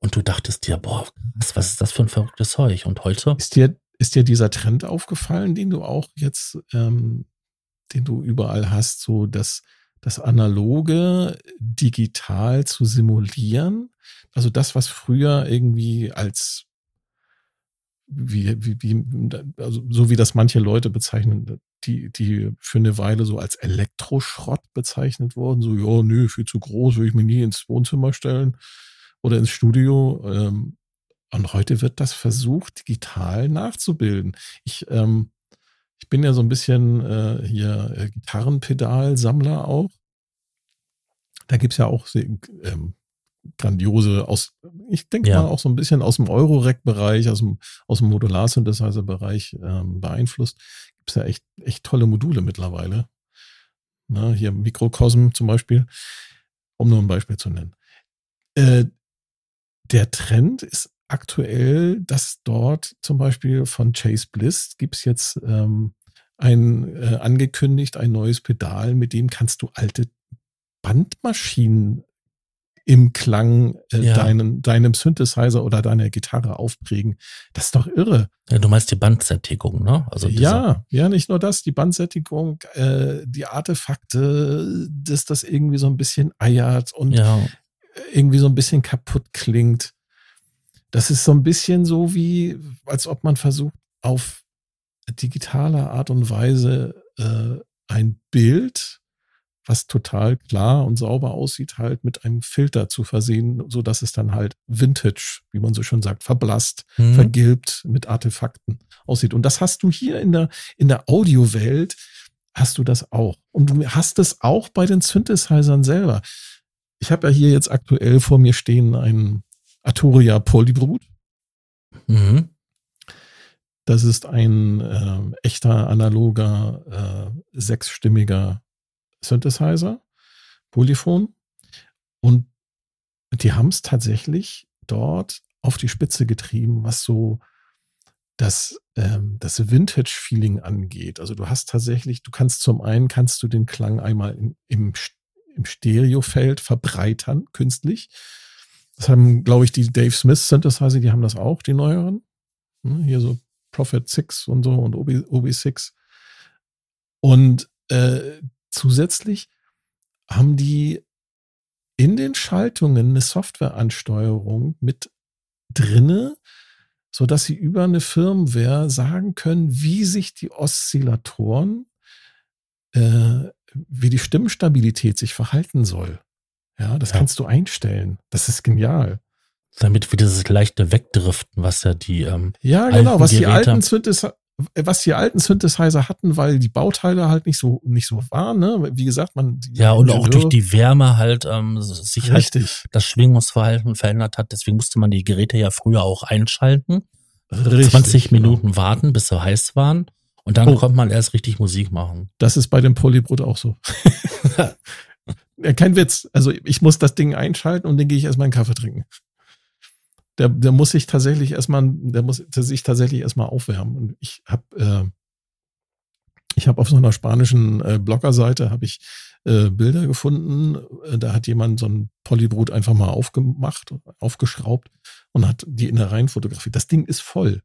Und du dachtest dir, boah, was, ist das für ein verrücktes Zeug? Und heute? Ist dir, ist dir dieser Trend aufgefallen, den du auch jetzt, ähm, den du überall hast, so dass das Analoge digital zu simulieren? Also das, was früher irgendwie als wie, wie, wie, also so wie das manche Leute bezeichnen, die, die für eine Weile so als Elektroschrott bezeichnet wurden, so, ja, nö, viel zu groß, würde ich mir nie ins Wohnzimmer stellen oder ins Studio. Ähm, und heute wird das versucht, digital nachzubilden. Ich, ähm, ich bin ja so ein bisschen äh, hier äh, Gitarrenpedalsammler auch. Da gibt's ja auch ähm, grandiose aus, ich denke ja. mal auch so ein bisschen aus dem Eurorack-Bereich, aus dem, aus dem Modular-Synthesizer-Bereich ähm, beeinflusst. Gibt es ja echt, echt tolle Module mittlerweile. Na, hier Mikrokosm zum Beispiel, um nur ein Beispiel zu nennen. Äh, der Trend ist aktuell, dass dort zum Beispiel von Chase Bliss gibt es jetzt ähm, ein äh, angekündigt, ein neues Pedal, mit dem kannst du alte Bandmaschinen im Klang äh, ja. deinen, deinem Synthesizer oder deiner Gitarre aufprägen. Das ist doch irre. Ja, du meinst die Bandsättigung, ne? Also ja, ja, nicht nur das, die Bandsättigung, äh, die Artefakte, dass das irgendwie so ein bisschen eiert und ja. irgendwie so ein bisschen kaputt klingt. Das ist so ein bisschen so wie, als ob man versucht, auf digitale Art und Weise äh, ein Bild was total klar und sauber aussieht, halt mit einem Filter zu versehen, so dass es dann halt Vintage, wie man so schon sagt, verblasst, mhm. vergilbt mit Artefakten aussieht. Und das hast du hier in der, in der Audiowelt, hast du das auch. Und du hast es auch bei den Synthesizern selber. Ich habe ja hier jetzt aktuell vor mir stehen einen Arturia Polybrut. Mhm. Das ist ein äh, echter analoger, äh, sechsstimmiger Synthesizer, Polyphon. Und die haben es tatsächlich dort auf die Spitze getrieben, was so das, ähm, das Vintage-Feeling angeht. Also du hast tatsächlich, du kannst zum einen, kannst du den Klang einmal in, im, im Stereofeld verbreitern, künstlich. Das haben, glaube ich, die Dave Smith Synthesizer, die haben das auch, die neueren. Hm, hier so Prophet 6 und so und OB, OB6. Und äh, Zusätzlich haben die in den Schaltungen eine Softwareansteuerung mit drinne, so dass sie über eine Firmware sagen können, wie sich die Oszillatoren, äh, wie die Stimmstabilität sich verhalten soll. Ja, das ja. kannst du einstellen. Das ist genial. Damit wir dieses leichte Wegdriften, was ja die ähm, ja genau, was Geräte die alten Synthesizer was die alten Synthesizer hatten, weil die Bauteile halt nicht so nicht so waren. Ne? Wie gesagt, man ja und auch durch die Wärme halt ähm, sich halt Richtig. halt das Schwingungsverhalten verändert hat. Deswegen musste man die Geräte ja früher auch einschalten, richtig, 20 genau. Minuten genau. warten, bis sie heiß waren und dann oh. konnte man erst richtig Musik machen. Das ist bei dem Polybrut auch so. Kein Witz. Also ich muss das Ding einschalten und dann gehe ich erstmal einen Kaffee trinken der, der muss sich tatsächlich erstmal, der muss sich tatsächlich erstmal aufwärmen. Und ich habe, äh, ich habe auf so einer spanischen äh, Bloggerseite habe ich äh, Bilder gefunden. Äh, da hat jemand so ein Polybrut einfach mal aufgemacht, aufgeschraubt und hat die Innereien fotografiert. Das Ding ist voll.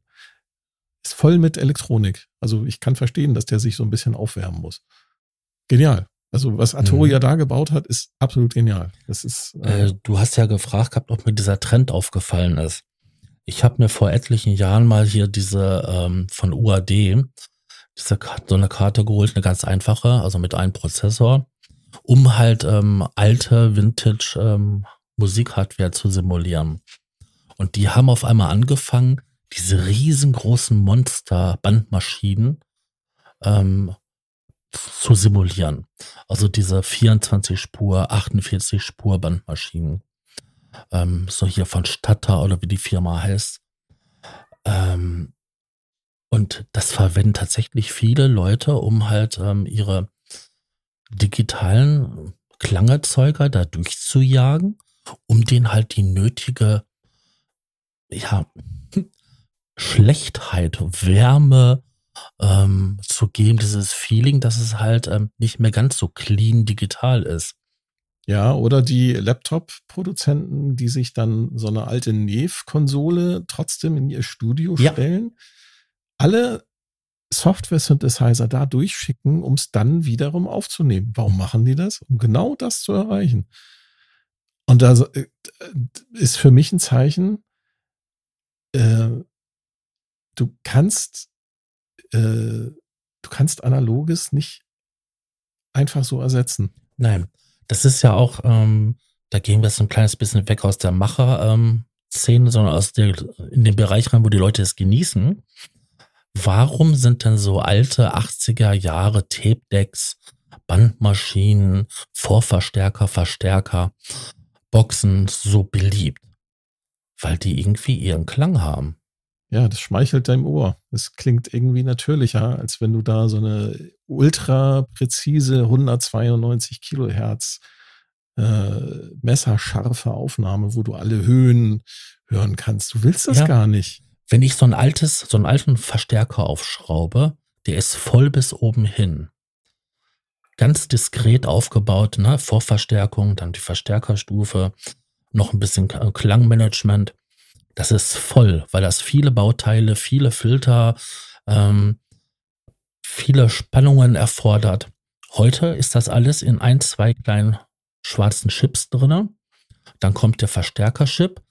Ist voll mit Elektronik. Also ich kann verstehen, dass der sich so ein bisschen aufwärmen muss. Genial. Also was Arturia mhm. da gebaut hat, ist absolut genial. Das ist. Äh, äh, du hast ja gefragt gehabt, ob mir dieser Trend aufgefallen ist. Ich habe mir vor etlichen Jahren mal hier diese ähm, von UAD, diese, so eine Karte geholt, eine ganz einfache, also mit einem Prozessor, um halt ähm, alte Vintage ähm, Musikhardware zu simulieren. Und die haben auf einmal angefangen, diese riesengroßen Monster-Bandmaschinen ähm, zu simulieren. Also diese 24 Spur, 48 Spur Bandmaschinen. Ähm, so hier von Statter oder wie die Firma heißt. Ähm, und das verwenden tatsächlich viele Leute, um halt ähm, ihre digitalen Klangerzeuger da durchzujagen, um denen halt die nötige, ja, Schlechtheit, Wärme ähm, zu geben, dieses Feeling, dass es halt ähm, nicht mehr ganz so clean digital ist. Ja, oder die Laptop-Produzenten, die sich dann so eine alte Neve-Konsole trotzdem in ihr Studio ja. stellen, alle Software-Synthesizer da durchschicken, um es dann wiederum aufzunehmen. Warum machen die das? Um genau das zu erreichen. Und da äh, ist für mich ein Zeichen, äh, du kannst, äh, du kannst Analoges nicht einfach so ersetzen. Nein, das ist ja auch, ähm, da gehen wir jetzt ein kleines bisschen weg aus der Macher-Szene, ähm, sondern aus der, in den Bereich rein, wo die Leute es genießen. Warum sind denn so alte 80er Jahre Tape-Decks, Bandmaschinen, Vorverstärker, Verstärker, Boxen so beliebt? Weil die irgendwie ihren Klang haben. Ja, das schmeichelt deinem Ohr. Das klingt irgendwie natürlicher, als wenn du da so eine ultra präzise 192 Kilohertz äh, messerscharfe Aufnahme, wo du alle Höhen hören kannst. Du willst das ja. gar nicht. Wenn ich so ein altes, so einen alten Verstärker aufschraube, der ist voll bis oben hin. Ganz diskret aufgebaut, ne? Vorverstärkung, dann die Verstärkerstufe, noch ein bisschen Klangmanagement. Das ist voll, weil das viele Bauteile, viele Filter, ähm, viele Spannungen erfordert. Heute ist das alles in ein, zwei kleinen schwarzen Chips drinne. Dann kommt der Verstärkerchip,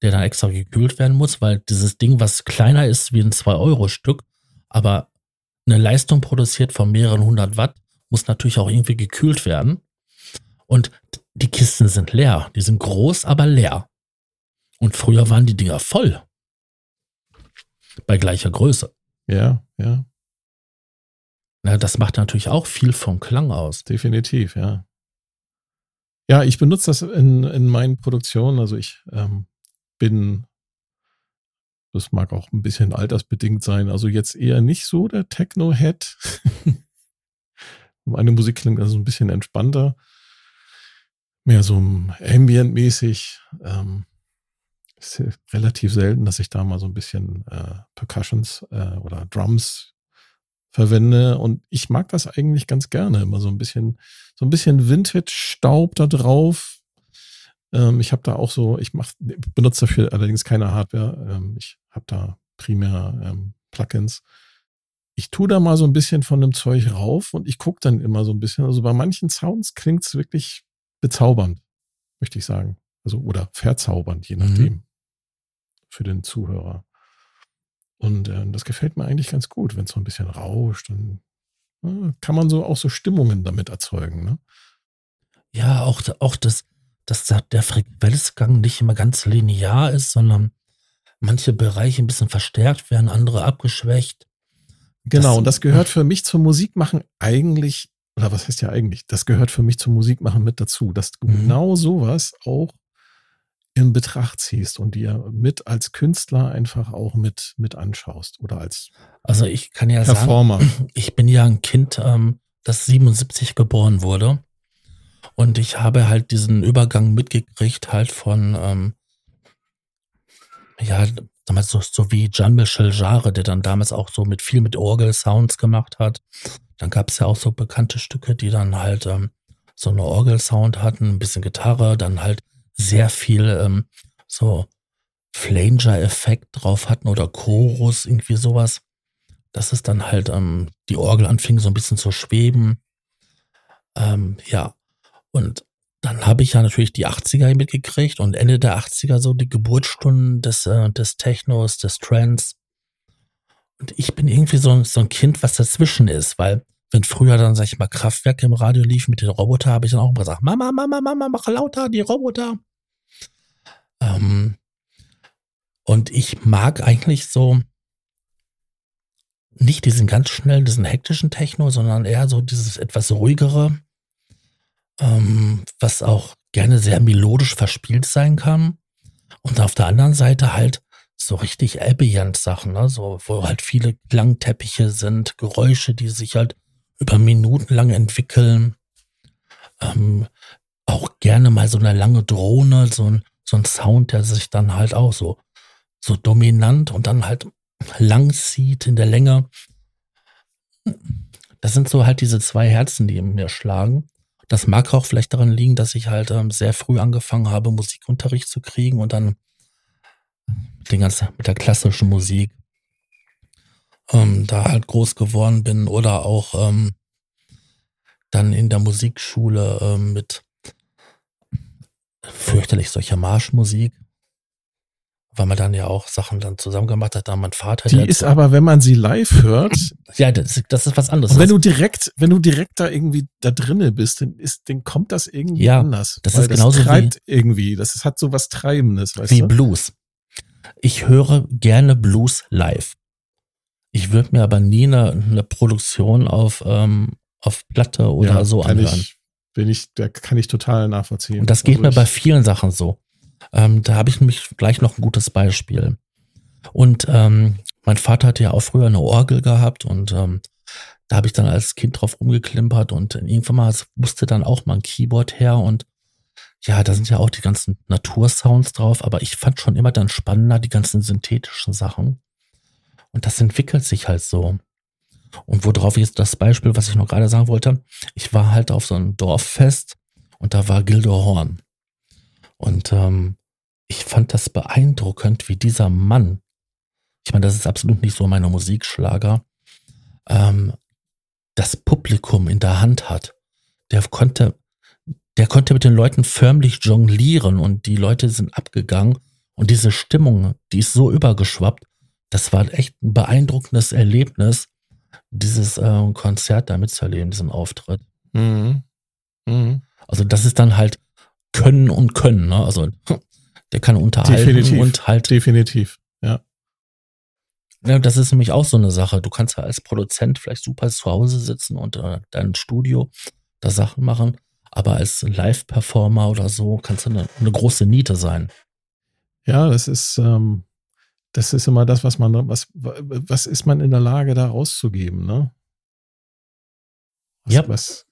der dann extra gekühlt werden muss, weil dieses Ding, was kleiner ist wie ein 2-Euro-Stück, aber eine Leistung produziert von mehreren hundert Watt, muss natürlich auch irgendwie gekühlt werden. Und die Kisten sind leer. Die sind groß, aber leer. Und früher waren die Dinger voll. Bei gleicher Größe. Ja, ja. Na, das macht natürlich auch viel vom Klang aus. Definitiv, ja. Ja, ich benutze das in, in meinen Produktionen. Also ich ähm, bin, das mag auch ein bisschen altersbedingt sein, also jetzt eher nicht so der Techno-Head. Meine Musik klingt also ein bisschen entspannter. Mehr so ambient-mäßig. Ähm, ist relativ selten, dass ich da mal so ein bisschen äh, Percussions äh, oder Drums verwende und ich mag das eigentlich ganz gerne, immer so ein bisschen, so ein bisschen Vintage-Staub da drauf. Ähm, ich habe da auch so, ich mach, benutze dafür allerdings keine Hardware. Ähm, ich habe da primär ähm, Plugins. Ich tue da mal so ein bisschen von dem Zeug rauf und ich gucke dann immer so ein bisschen. Also bei manchen Sounds klingt es wirklich bezaubernd, möchte ich sagen. Also oder verzaubernd, je mhm. nachdem. Mhm. Für den Zuhörer. Und äh, das gefällt mir eigentlich ganz gut, wenn es so ein bisschen rauscht. Dann äh, kann man so auch so Stimmungen damit erzeugen. Ne? Ja, auch, auch das, dass der Frequenzgang nicht immer ganz linear ist, sondern manche Bereiche ein bisschen verstärkt werden, andere abgeschwächt. Genau, das, und das gehört für mich zum Musikmachen eigentlich, oder was heißt ja eigentlich, das gehört für mich zum Musikmachen mit dazu, dass mhm. genau sowas auch in Betracht ziehst und dir mit als Künstler einfach auch mit, mit anschaust oder als Also ich kann ja Performer. sagen, ich bin ja ein Kind, ähm, das 77 geboren wurde. Und ich habe halt diesen Übergang mitgekriegt, halt von, ähm, ja, damals so, so wie Jean-Michel Jarre, der dann damals auch so mit viel mit Orgel-Sounds gemacht hat. Dann gab es ja auch so bekannte Stücke, die dann halt ähm, so eine Orgel-Sound hatten, ein bisschen Gitarre, dann halt sehr viel ähm, so Flanger-Effekt drauf hatten oder Chorus, irgendwie sowas. Dass es dann halt ähm, die Orgel anfing so ein bisschen zu schweben. Ähm, ja, und dann habe ich ja natürlich die 80er mitgekriegt und Ende der 80er so die Geburtsstunden des, äh, des Technos, des Trends. Und ich bin irgendwie so, so ein Kind, was dazwischen ist, weil wenn früher dann, sag ich mal, Kraftwerk im Radio lief mit den Roboter, habe ich dann auch immer gesagt, Mama, Mama, Mama, mach lauter, die Roboter. Ähm, und ich mag eigentlich so nicht diesen ganz schnellen, diesen hektischen Techno, sondern eher so dieses etwas ruhigere, ähm, was auch gerne sehr melodisch verspielt sein kann. Und auf der anderen Seite halt so richtig Ambient-Sachen, ne? so, wo halt viele Klangteppiche sind, Geräusche, die sich halt über Minuten lang entwickeln. Ähm, auch gerne mal so eine lange Drohne, so ein, so ein Sound, der sich dann halt auch so, so dominant und dann halt lang zieht in der Länge. Das sind so halt diese zwei Herzen, die in mir schlagen. Das mag auch vielleicht daran liegen, dass ich halt ähm, sehr früh angefangen habe, Musikunterricht zu kriegen und dann den ganzen, mit der klassischen Musik ähm, da halt groß geworden bin oder auch ähm, dann in der Musikschule ähm, mit fürchterlich solcher Marschmusik weil man dann ja auch Sachen dann zusammen gemacht hat, da mein Vater. Die ist aber, wenn man sie live hört. ja, das, das ist was anderes. Und wenn du direkt, wenn du direkt da irgendwie da drinne bist, dann ist, dann kommt das irgendwie ja, anders. Das ist genauso das treibt wie, irgendwie. Das hat so was Treibendes, weißt wie du? Blues. Ich höre gerne Blues live. Ich würde mir aber nie eine, eine Produktion auf, ähm, auf Platte oder ja, so anhören. Ich, bin ich, da kann ich total nachvollziehen. Und das geht also mir bei vielen Sachen so. Ähm, da habe ich nämlich gleich noch ein gutes Beispiel. Und ähm, mein Vater hatte ja auch früher eine Orgel gehabt und ähm, da habe ich dann als Kind drauf rumgeklimpert und irgendwann mal musste dann auch mal ein Keyboard her und ja, da sind ja auch die ganzen Natursounds drauf, aber ich fand schon immer dann spannender die ganzen synthetischen Sachen. Und das entwickelt sich halt so. Und worauf jetzt das Beispiel, was ich noch gerade sagen wollte, ich war halt auf so einem Dorffest und da war Gildo Horn. Und ähm, ich fand das beeindruckend, wie dieser Mann, ich meine, das ist absolut nicht so meine Musikschlager, ähm, das Publikum in der Hand hat. Der konnte, der konnte mit den Leuten förmlich jonglieren und die Leute sind abgegangen und diese Stimmung, die ist so übergeschwappt. Das war echt ein beeindruckendes Erlebnis, dieses äh, Konzert da mitzuerleben, diesen Auftritt. Mhm. Mhm. Also das ist dann halt können und können. Ne? Also der kann unterhalten definitiv, und halt. Definitiv, ja. Ja, das ist nämlich auch so eine Sache. Du kannst ja als Produzent vielleicht super zu Hause sitzen und äh, dein Studio da Sachen machen, aber als Live-Performer oder so kannst du eine, eine, große Niete sein. Ja, das ist, ähm, das ist immer das, was man, was, was ist man in der Lage, da rauszugeben, ne? Was, ja. Was,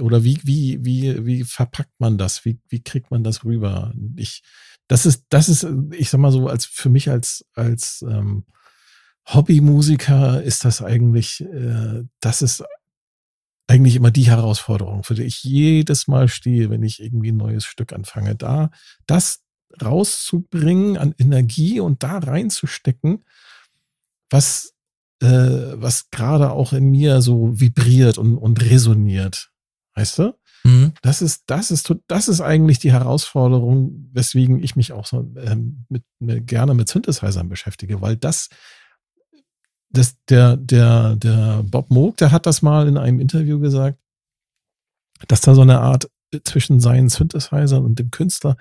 oder wie, wie, wie, wie verpackt man das? Wie, wie kriegt man das rüber? Ich, das ist, das ist, ich sag mal so, als für mich als, als ähm, Hobbymusiker ist das eigentlich, äh, das ist eigentlich immer die Herausforderung, für die ich jedes Mal stehe, wenn ich irgendwie ein neues Stück anfange. Da, das rauszubringen an Energie und da reinzustecken, was äh, was gerade auch in mir so vibriert und, und resoniert. Weißt du? Mhm. Das ist, das ist, das ist eigentlich die Herausforderung, weswegen ich mich auch so ähm, mit, mit, gerne mit Synthesizern beschäftige, weil das, das, der, der, der Bob Moog, der hat das mal in einem Interview gesagt, dass da so eine Art zwischen seinen Synthesizern und dem Künstler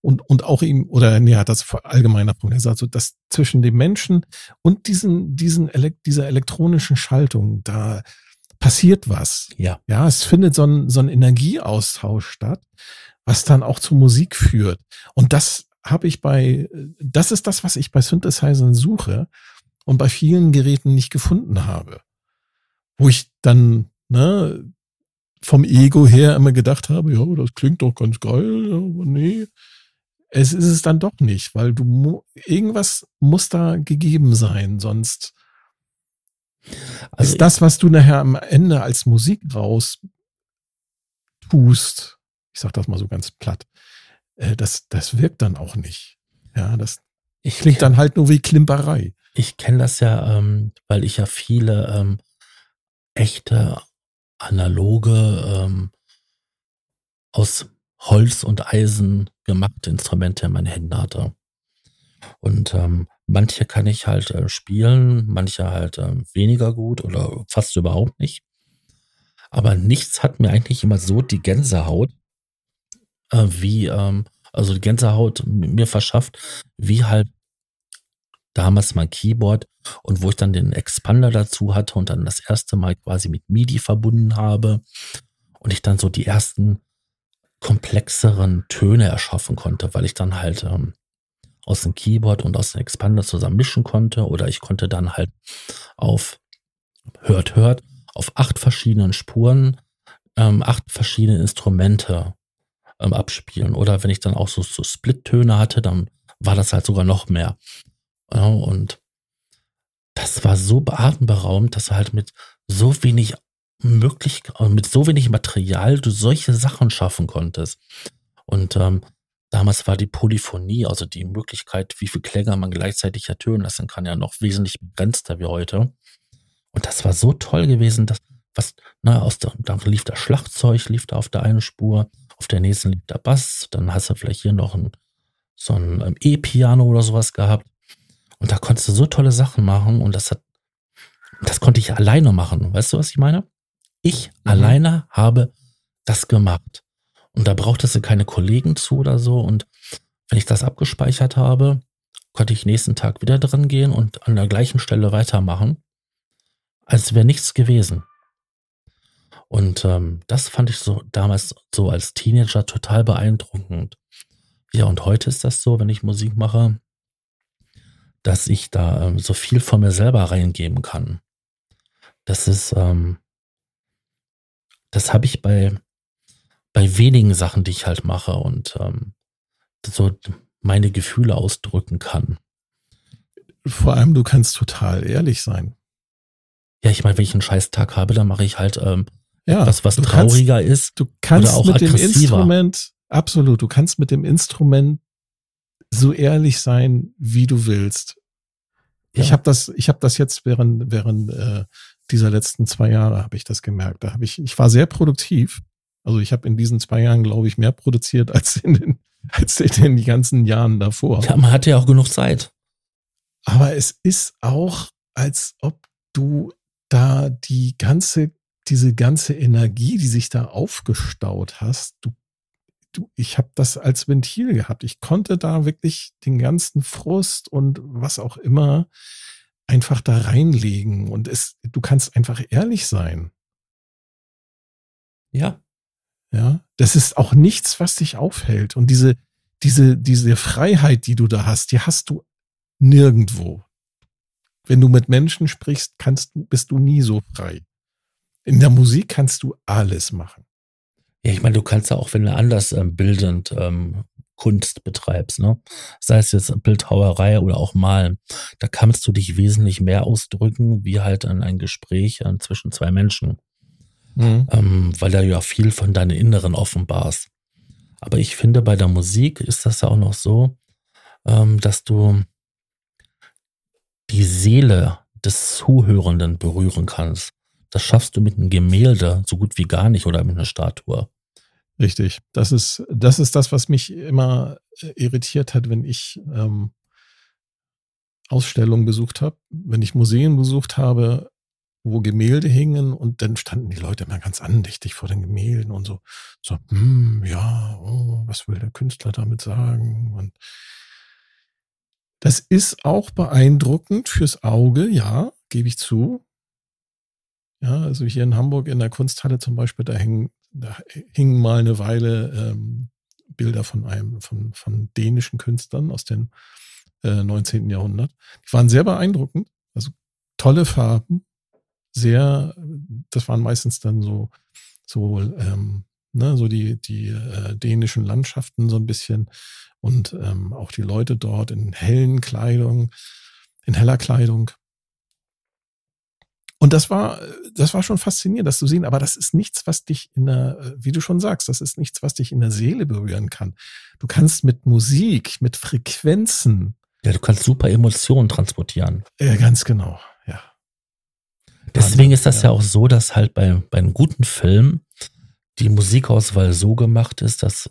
und, und auch ihm, oder nee, hat das allgemeiner Punkt, er sagt so, dass zwischen dem Menschen und diesen, diesen, dieser elektronischen Schaltung, da passiert was. Ja. Ja, es findet so ein, so ein Energieaustausch statt, was dann auch zu Musik führt. Und das habe ich bei, das ist das, was ich bei Synthesizern suche und bei vielen Geräten nicht gefunden habe. Wo ich dann, ne, vom Ego her immer gedacht habe, ja, das klingt doch ganz geil, aber nee, es ist es dann doch nicht, weil du irgendwas muss da gegeben sein, sonst also ist das, was du nachher am Ende als Musik raus tust, ich sag das mal so ganz platt, äh, das, das wirkt dann auch nicht. Ja, das ich klingt kenn, dann halt nur wie Klimperei. Ich kenne das ja, ähm, weil ich ja viele ähm, echte analoge ähm, aus Holz und Eisen gemachte Instrumente in meinen Händen hatte. Und ähm, manche kann ich halt äh, spielen, manche halt äh, weniger gut oder fast überhaupt nicht. Aber nichts hat mir eigentlich immer so die Gänsehaut, äh, wie, ähm, also die Gänsehaut mir verschafft, wie halt damals mein Keyboard und wo ich dann den Expander dazu hatte und dann das erste Mal quasi mit MIDI verbunden habe und ich dann so die ersten komplexeren Töne erschaffen konnte, weil ich dann halt ähm, aus dem Keyboard und aus dem Expander zusammen mischen konnte oder ich konnte dann halt auf hört, hört, auf acht verschiedenen Spuren, ähm, acht verschiedene Instrumente ähm, abspielen. Oder wenn ich dann auch so, so Split-Töne hatte, dann war das halt sogar noch mehr. Ja, und das war so atemberaubend, dass du halt mit so wenig möglich, mit so wenig Material du solche Sachen schaffen konntest. Und ähm, Damals war die Polyphonie, also die Möglichkeit, wie viel Klänge man gleichzeitig ertönen lassen kann, ja noch wesentlich begrenzter wie heute. Und das war so toll gewesen, dass was, na, aus der, dann lief das Schlagzeug, lief da auf der einen Spur, auf der nächsten lief der Bass, dann hast du vielleicht hier noch ein, so ein ähm, E-Piano oder sowas gehabt. Und da konntest du so tolle Sachen machen und das hat, das konnte ich alleine machen. Weißt du, was ich meine? Ich mhm. alleine habe das gemacht. Und da brauchtest du keine Kollegen zu oder so. Und wenn ich das abgespeichert habe, konnte ich nächsten Tag wieder dran gehen und an der gleichen Stelle weitermachen, als wäre nichts gewesen. Und ähm, das fand ich so damals so als Teenager total beeindruckend. Ja, und heute ist das so, wenn ich Musik mache, dass ich da ähm, so viel von mir selber reingeben kann. Das ist, ähm, das habe ich bei bei wenigen Sachen, die ich halt mache und ähm, so meine Gefühle ausdrücken kann. Vor allem, du kannst total ehrlich sein. Ja, ich meine, wenn ich einen scheiß Tag habe, dann mache ich halt ähm, ja, etwas, was trauriger kannst, ist. Du kannst oder auch mit aggressiver. dem Instrument, absolut, du kannst mit dem Instrument so ehrlich sein, wie du willst. Ja. Ich habe das, ich habe das jetzt während während äh, dieser letzten zwei Jahre habe ich das gemerkt. Da habe ich, ich war sehr produktiv also ich habe in diesen zwei Jahren, glaube ich, mehr produziert als in den, als in den ganzen Jahren davor. Ja, man hatte ja auch genug Zeit. Aber es ist auch, als ob du da die ganze, diese ganze Energie, die sich da aufgestaut hast, du, du, ich habe das als Ventil gehabt. Ich konnte da wirklich den ganzen Frust und was auch immer einfach da reinlegen. Und es, du kannst einfach ehrlich sein. Ja. Ja, das ist auch nichts, was dich aufhält. Und diese, diese, diese Freiheit, die du da hast, die hast du nirgendwo. Wenn du mit Menschen sprichst, kannst du, bist du nie so frei. In der Musik kannst du alles machen. Ja, ich meine, du kannst ja auch, wenn du anders ähm, bildend ähm, Kunst betreibst, ne? Sei es jetzt Bildhauerei oder auch Malen, da kannst du dich wesentlich mehr ausdrücken, wie halt in ein Gespräch äh, zwischen zwei Menschen mhm. ähm, weil da ja viel von deinen Inneren offenbarst. Aber ich finde, bei der Musik ist das ja auch noch so, ähm, dass du die Seele des Zuhörenden berühren kannst. Das schaffst du mit einem Gemälde so gut wie gar nicht oder mit einer Statue. Richtig. Das ist, das ist das, was mich immer äh, irritiert hat, wenn ich ähm, Ausstellungen besucht habe, wenn ich Museen besucht habe, wo Gemälde hingen und dann standen die Leute immer ganz andächtig vor den Gemälden und so, so, hm, ja, oh, was will der Künstler damit sagen? Und das ist auch beeindruckend fürs Auge, ja, gebe ich zu. Ja, also hier in Hamburg in der Kunsthalle zum Beispiel, da hängen, da hingen mal eine Weile ähm, Bilder von einem, von, von dänischen Künstlern aus dem äh, 19. Jahrhundert. Die waren sehr beeindruckend. Also tolle Farben, sehr, das waren meistens dann so, so, ähm, ne, so die, die äh, dänischen Landschaften so ein bisschen und ähm, auch die Leute dort in hellen Kleidung, in heller Kleidung. Und das war, das war schon faszinierend, das zu sehen. Aber das ist nichts, was dich in der, wie du schon sagst, das ist nichts, was dich in der Seele berühren kann. Du kannst mit Musik, mit Frequenzen. Ja, du kannst super Emotionen transportieren. Ja, ganz genau. Deswegen ist das ja. ja auch so, dass halt bei, bei einem guten Film die Musikauswahl so gemacht ist, dass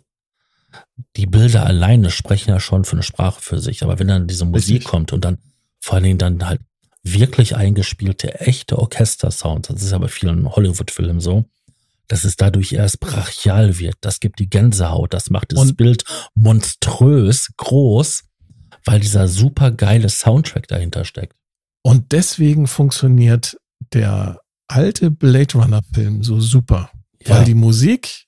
die Bilder alleine sprechen ja schon für eine Sprache für sich. Aber wenn dann diese Musik Richtig. kommt und dann vor allen Dingen dann halt wirklich eingespielte, echte Orchestersounds, das ist ja bei vielen Hollywood-Filmen so, dass es dadurch erst brachial wird. Das gibt die Gänsehaut, das macht das Und- Bild monströs, groß, weil dieser super geile Soundtrack dahinter steckt. Und deswegen funktioniert der alte Blade Runner Film so super. Ja. Weil die Musik,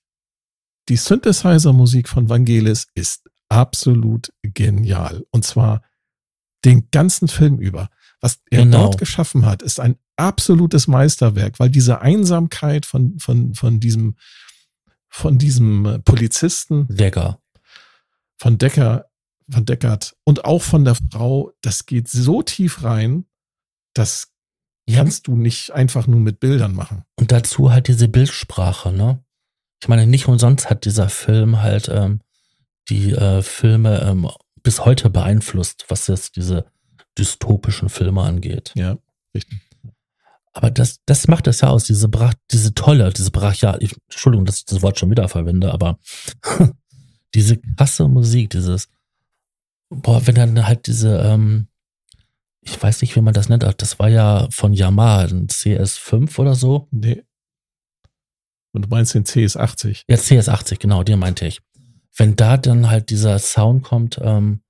die Synthesizer-Musik von Vangelis ist absolut genial. Und zwar den ganzen Film über. Was er Genau. dort geschaffen hat, ist ein absolutes Meisterwerk, weil diese Einsamkeit von, von, von diesem, von diesem äh, Polizisten, Digga. von Decker, von Deckard und auch von der Frau, das geht so tief rein, das Ja, kannst du nicht einfach nur mit Bildern machen. Und dazu halt diese Bildsprache, ne? Ich meine, nicht umsonst hat dieser Film halt ähm, die äh, Filme ähm, bis heute beeinflusst, was jetzt diese dystopischen Filme angeht. Ja, richtig. Aber das, das macht es ja aus, diese, Brach, diese tolle, diese brachial, ich- Entschuldigung, dass ich das Wort schon wieder verwende, aber diese krasse Musik, dieses, boah, wenn dann halt diese, ähm, ich weiß nicht, wie man das nennt, aber das war ja von Yamaha, ein CS5 oder so. Nee. Und du meinst den CS80. Ja, CS80, genau, den meinte ich. Wenn da dann halt dieser Sound kommt, ähm,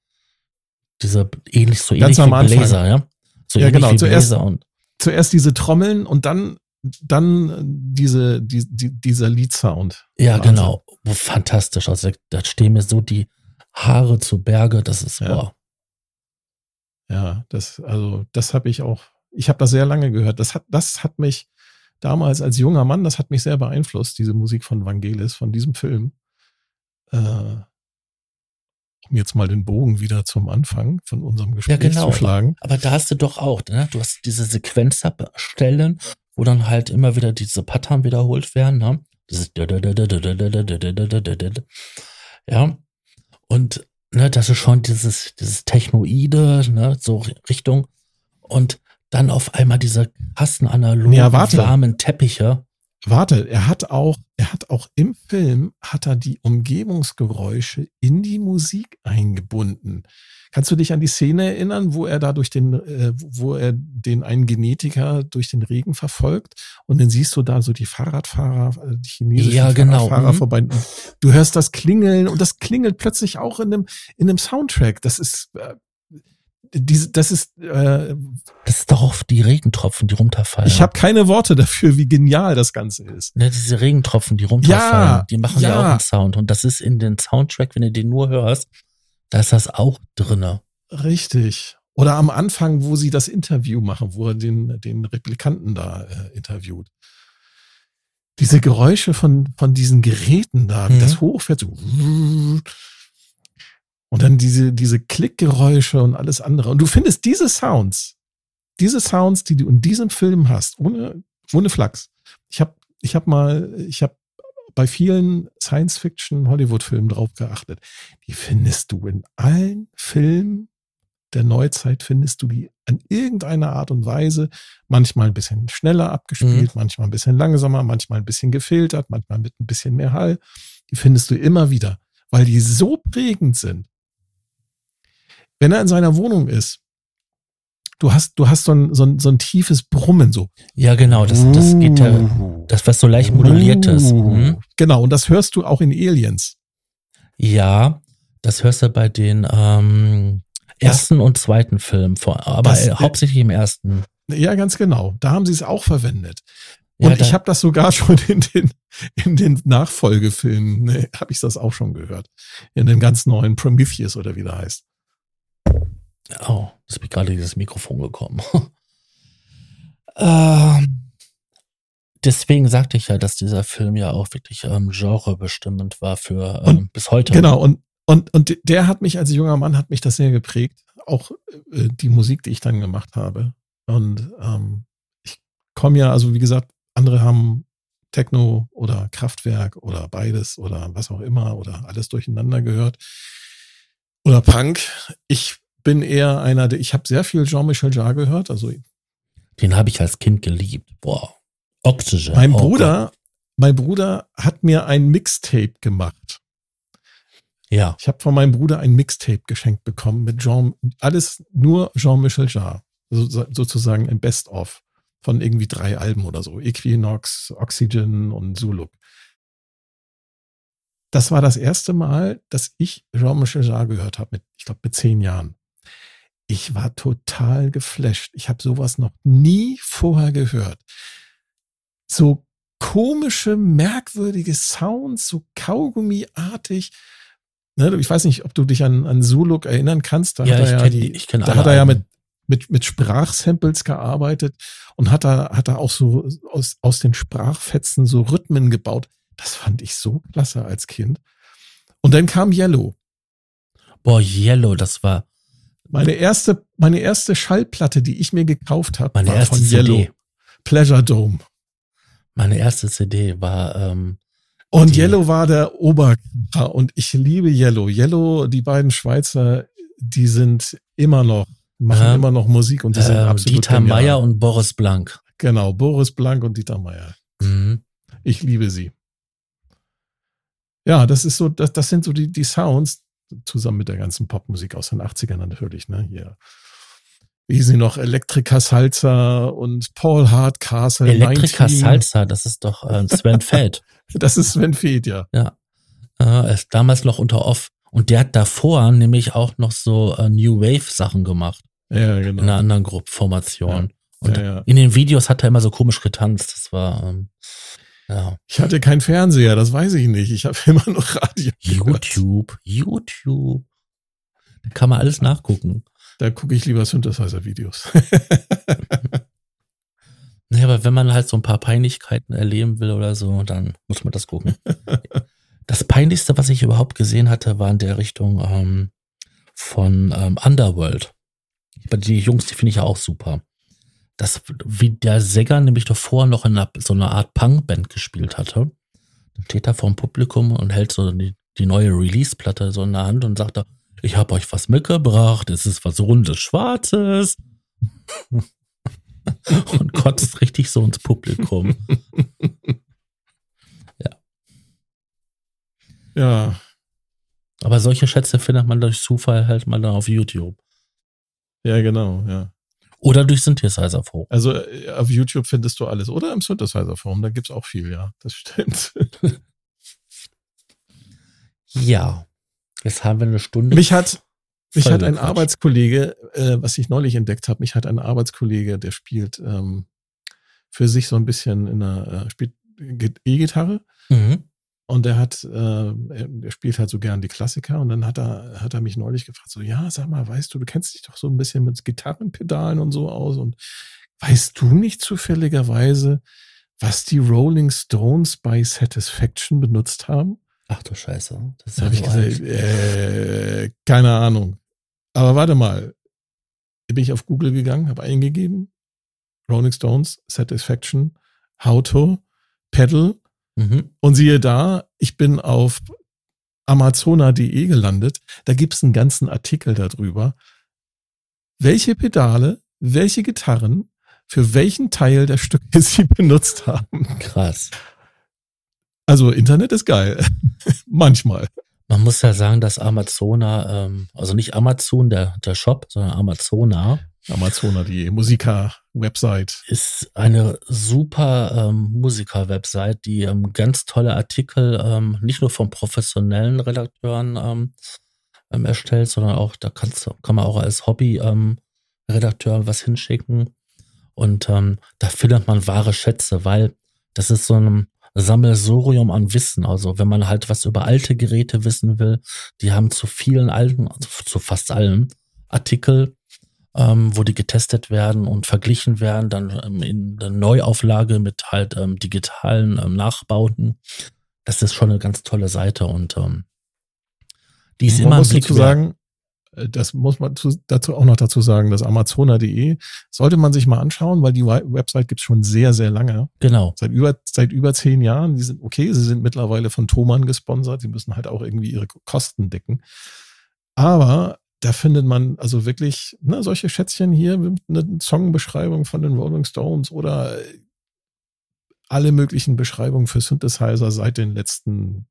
dieser ähnlich, so ähnlich Ganz wie. Blazer, ja? So Ja, genau, zuerst- Zuerst diese Trommeln und dann, dann diese, die, die, dieser Lead-Sound. ja, Wahnsinn. genau. Oh, Fantastisch. Also da stehen mir so die Haare zu Berge, das ist Ja. boah. Ja, das, also, das habe ich auch, ich habe das sehr lange gehört. Das hat, das hat mich damals als junger Mann, das hat mich sehr beeinflusst, diese Musik von Vangelis, von diesem Film. Äh, um jetzt mal den Bogen wieder zum Anfang von unserem Gespräch genau. zu schlagen. Aber da hast du doch auch, ne? Du hast diese Sequenzstellen, wo dann halt immer wieder diese Pattern wiederholt werden, ne? Dieses ja. Und ne, das ist schon dieses, dieses Technoide, ne, so Richtung. Und dann auf einmal diese krassen analogen, Ja, warmen Teppiche. Warte, er hat auch, er hat auch im Film, hat er die Umgebungsgeräusche in die Musik eingebunden. Kannst du dich an die Szene erinnern, wo er da durch den, äh, wo er den einen Genetiker durch den Regen verfolgt und dann siehst du da so die Fahrradfahrer, äh, die chinesischen Ja, genau. Fahrradfahrer Mhm. vorbei. Du hörst das Klingeln und das klingelt plötzlich auch in dem, in dem Soundtrack. Das ist, äh, diese, das ist, äh, Das ist doch oft die Regentropfen, die runterfallen. ich habe keine Worte dafür, wie genial das Ganze ist. Ne, diese Regentropfen, die runterfallen, Ja, die machen ja. ja. auch einen Sound. Und das ist in den Soundtrack, wenn du den nur hörst, da ist das auch drinne. Richtig. Oder am Anfang, wo sie das Interview machen, wo er den, den Replikanten da äh, interviewt. Diese Geräusche von, von diesen Geräten da, Mhm. das hochfährt, so. Und dann diese, diese Klickgeräusche und alles andere. Und du findest diese Sounds, diese Sounds, die du in diesem Film hast, ohne, ohne Flachs. Ich habe ich hab mal, ich habe bei vielen Science-Fiction-Hollywood-Filmen drauf geachtet. Die findest du in allen Filmen der Neuzeit, findest du die an irgendeiner Art und Weise, manchmal ein bisschen schneller abgespielt, manchmal ein bisschen langsamer, manchmal ein bisschen gefiltert, manchmal mit ein bisschen mehr Hall. Die findest du immer wieder, weil die so prägend sind. Wenn er in seiner Wohnung ist, du hast, du hast so ein, so ein, so ein tiefes Brummen, so. Ja, genau, das, das geht ja, das was so leicht moduliert ist. Mhm. Genau, und das hörst du auch in Aliens. Ja, das hörst du bei den ähm, ersten und zweiten Film, vor, aber Das- äh, hauptsächlich im ersten. Ja, ganz genau. Da haben sie es auch verwendet. Ja, Und da- ich habe das sogar schon in den, in den Nachfolgefilmen, ne, habe ich das auch schon gehört. In dem ganz neuen Prometheus oder wie der heißt. Oh, ist mir gerade dieses Mikrofon gekommen. ähm, deswegen sagte ich ja, dass dieser Film ja auch wirklich ähm, genrebestimmend war für ähm, Und- bis heute. Genau, und, und, und der hat mich als junger Mann, hat mich das sehr geprägt. Auch äh, die Musik, die ich dann gemacht habe. Und ähm, ich komme ja, also wie gesagt, andere haben Techno oder Kraftwerk oder beides oder was auch immer oder alles durcheinander gehört. Oder Punk. Ich bin eher einer, der, ich habe sehr viel Jean-Michel Jarre gehört. Also Den habe ich als Kind geliebt. Boah. Oxygen. mein oh Bruder, mein Bruder hat mir ein Mixtape gemacht. Ja. Ich habe von meinem Bruder ein Mixtape geschenkt bekommen mit Jean, alles nur Jean-Michel Jarre. So, sozusagen ein Best-of von irgendwie drei Alben oder so. Equinox, Oxygen und Zuluk. Das war das erste Mal, dass ich Jean-Michel Jarre gehört habe, mit, ich glaube, mit zehn Jahren. Ich war total geflasht. Ich habe sowas noch nie vorher gehört. So komische, merkwürdige Sounds, so Kaugummiartig. Ne, ich weiß nicht, ob du dich an, an Zuluk erinnern kannst. Da ja, ich ja kenne ich kenn Da hat er ja mit, mit, mit Sprachsamples gearbeitet und hat da, hat da auch so aus, aus den Sprachfetzen so Rhythmen gebaut. Das fand ich so klasse als Kind. Und dann kam Yellow. Boah, Yellow, das war. Meine erste, meine erste Schallplatte, die ich mir gekauft habe, meine war erste von CD. Yellow. Pleasure Dome. Meine erste CD war. Ähm, und Yellow war der Oberkracher und ich liebe Yellow. Yellow, die beiden Schweizer, die sind immer noch, machen äh, immer noch Musik und die sind äh, absolut Dieter genial. Meier und Boris Blank. Genau, Boris Blank und Dieter Meier. Mhm. Ich liebe sie. Ja, das ist so, das, das sind so die, die Sounds, zusammen mit der ganzen Popmusik aus den 80ern natürlich, ne? Hier. Wie sie noch Elektrika Salza und Paul Hardcastle. Elektrika Salza, das ist doch äh, Sven Feld. das ist Sven Feld, ja. Ja. Äh, er ist damals noch unter Off. Und der hat davor nämlich auch noch so äh, New Wave Sachen gemacht. Ja, genau. In einer anderen Gruppenformation. Ja. Und ja, ja. in den Videos hat er immer so komisch getanzt. Das war, ähm, ja. Ich hatte keinen Fernseher, das weiß ich nicht. Ich habe immer noch Radio. YouTube, YouTube. Da kann man alles nachgucken. Da gucke ich lieber Synthesizer-Videos. naja, aber wenn man halt so ein paar Peinlichkeiten erleben will oder so, dann muss man das gucken. das Peinlichste, was ich überhaupt gesehen hatte, war in der Richtung ähm, von ähm, Underworld. Die Jungs, die finde ich ja auch super dass wie der Sänger nämlich davor noch in einer, so einer Art Punk-Band gespielt hatte. Da steht er vor dem Publikum und hält so die, die neue Release-Platte so in der Hand und sagt da, ich habe euch was mitgebracht, es ist was rundes, schwarzes. und kotzt richtig so ins Publikum. ja. Ja. Aber solche Schätze findet man durch Zufall halt mal dann auf YouTube. Ja, genau, ja. Oder durch Synthesizer Forum. Also äh, auf YouTube findest du alles. Oder im Synthesizer Forum, da gibt es auch viel, ja. Das stimmt. ja. Jetzt haben wir eine Stunde. Mich hat, mich hat ein Arbeitskollege, äh, was ich neulich entdeckt habe, mich hat ein Arbeitskollege, der spielt ähm, für sich so ein bisschen in der, äh, spielt E-Gitarre. Mhm. Und er hat, äh, er spielt halt so gern die Klassiker und dann hat er, hat er mich neulich gefragt, so, ja, sag mal, weißt du, du kennst dich doch so ein bisschen mit Gitarrenpedalen und so aus und weißt du nicht zufälligerweise, was die Rolling Stones bei Satisfaction benutzt haben? Ach du Scheiße. Das ja ich gesagt, äh, keine Ahnung. Aber warte mal. Bin ich auf Google gegangen, habe eingegeben, Rolling Stones, Satisfaction, How to, Pedal, Mhm. Und siehe da, ich bin auf Amazona.de gelandet. Da gibt es einen ganzen Artikel darüber, welche Pedale, welche Gitarren für welchen Teil der Stücke sie benutzt haben. Krass. Also Internet ist geil. Manchmal. Man muss ja sagen, dass Amazona, ähm, also nicht Amazon, der, der Shop, sondern Amazona, Amazona.de, Musiker-Website. Ist eine super ähm, Musiker-Website, die ähm, ganz tolle Artikel ähm, nicht nur von professionellen Redakteuren ähm, ähm, erstellt, sondern auch, da kannst, kann man auch als Hobby-Redakteur ähm, was hinschicken. Und da findet man wahre Schätze, weil das ist so ein Sammelsurium an Wissen. Also wenn man halt was über alte Geräte wissen will, die haben zu vielen alten, also zu fast allen Artikel ähm, wo die getestet werden und verglichen werden, dann ähm, in der Neuauflage mit halt ähm, digitalen ähm, Nachbauten. Das ist schon eine ganz tolle Seite und ähm, die ist man immer muss dazu sagen, äh, das muss man zu, dazu auch noch dazu sagen, dass Amazona.de sollte man sich mal anschauen, weil die Website gibt's schon sehr, sehr lange. Genau. Seit über, seit über zehn Jahren. Die sind okay, sie sind mittlerweile von Thomann gesponsert. Sie müssen halt auch irgendwie ihre Kosten decken. Aber da findet man also wirklich ne, solche Schätzchen hier, eine Songbeschreibung von den Rolling Stones oder alle möglichen Beschreibungen für Synthesizer seit den letzten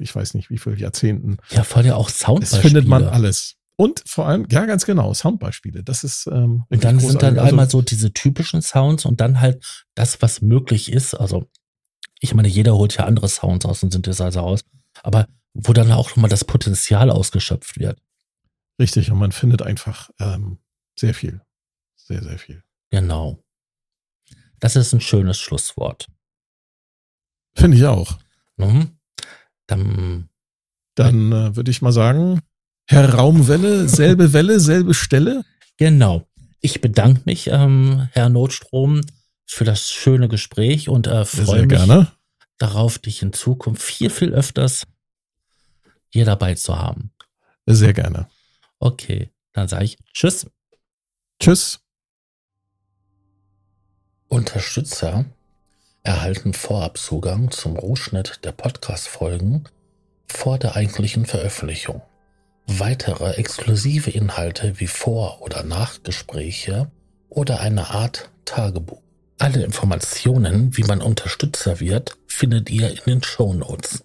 ich weiß nicht wie viele Jahrzehnten. Ja, voll ja auch Soundbeispiele. Das findet man alles. Und vor allem, ja, ganz genau, Soundbeispiele. Das ist. Ähm, und dann sind dann also, einmal so diese typischen Sounds und dann halt das, was möglich ist. Also, ich meine, jeder holt ja andere Sounds aus dem Synthesizer aus, aber wo dann auch nochmal das Potenzial ausgeschöpft wird. Richtig, und man findet einfach ähm, sehr viel. Sehr, sehr viel. Genau. Das ist ein schönes Schlusswort. Finde ich auch. Mhm. Dann, Dann äh, würde ich mal sagen, Herr Raumwelle, selbe Welle, selbe Stelle. Genau. Ich bedanke mich, ähm, Herr Notstrom, für das schöne Gespräch und äh, freue mich gerne. darauf, dich in Zukunft viel, viel öfters hier dabei zu haben. Sehr gerne. Okay, dann sage ich Tschüss. Tschüss. Unterstützer erhalten Vorabzugang zum Rohschnitt der Podcast-Folgen vor der eigentlichen Veröffentlichung. Weitere exklusive Inhalte wie Vor- oder Nachgespräche oder eine Art Tagebuch. Alle Informationen, wie man Unterstützer wird, findet ihr in den Show Notes.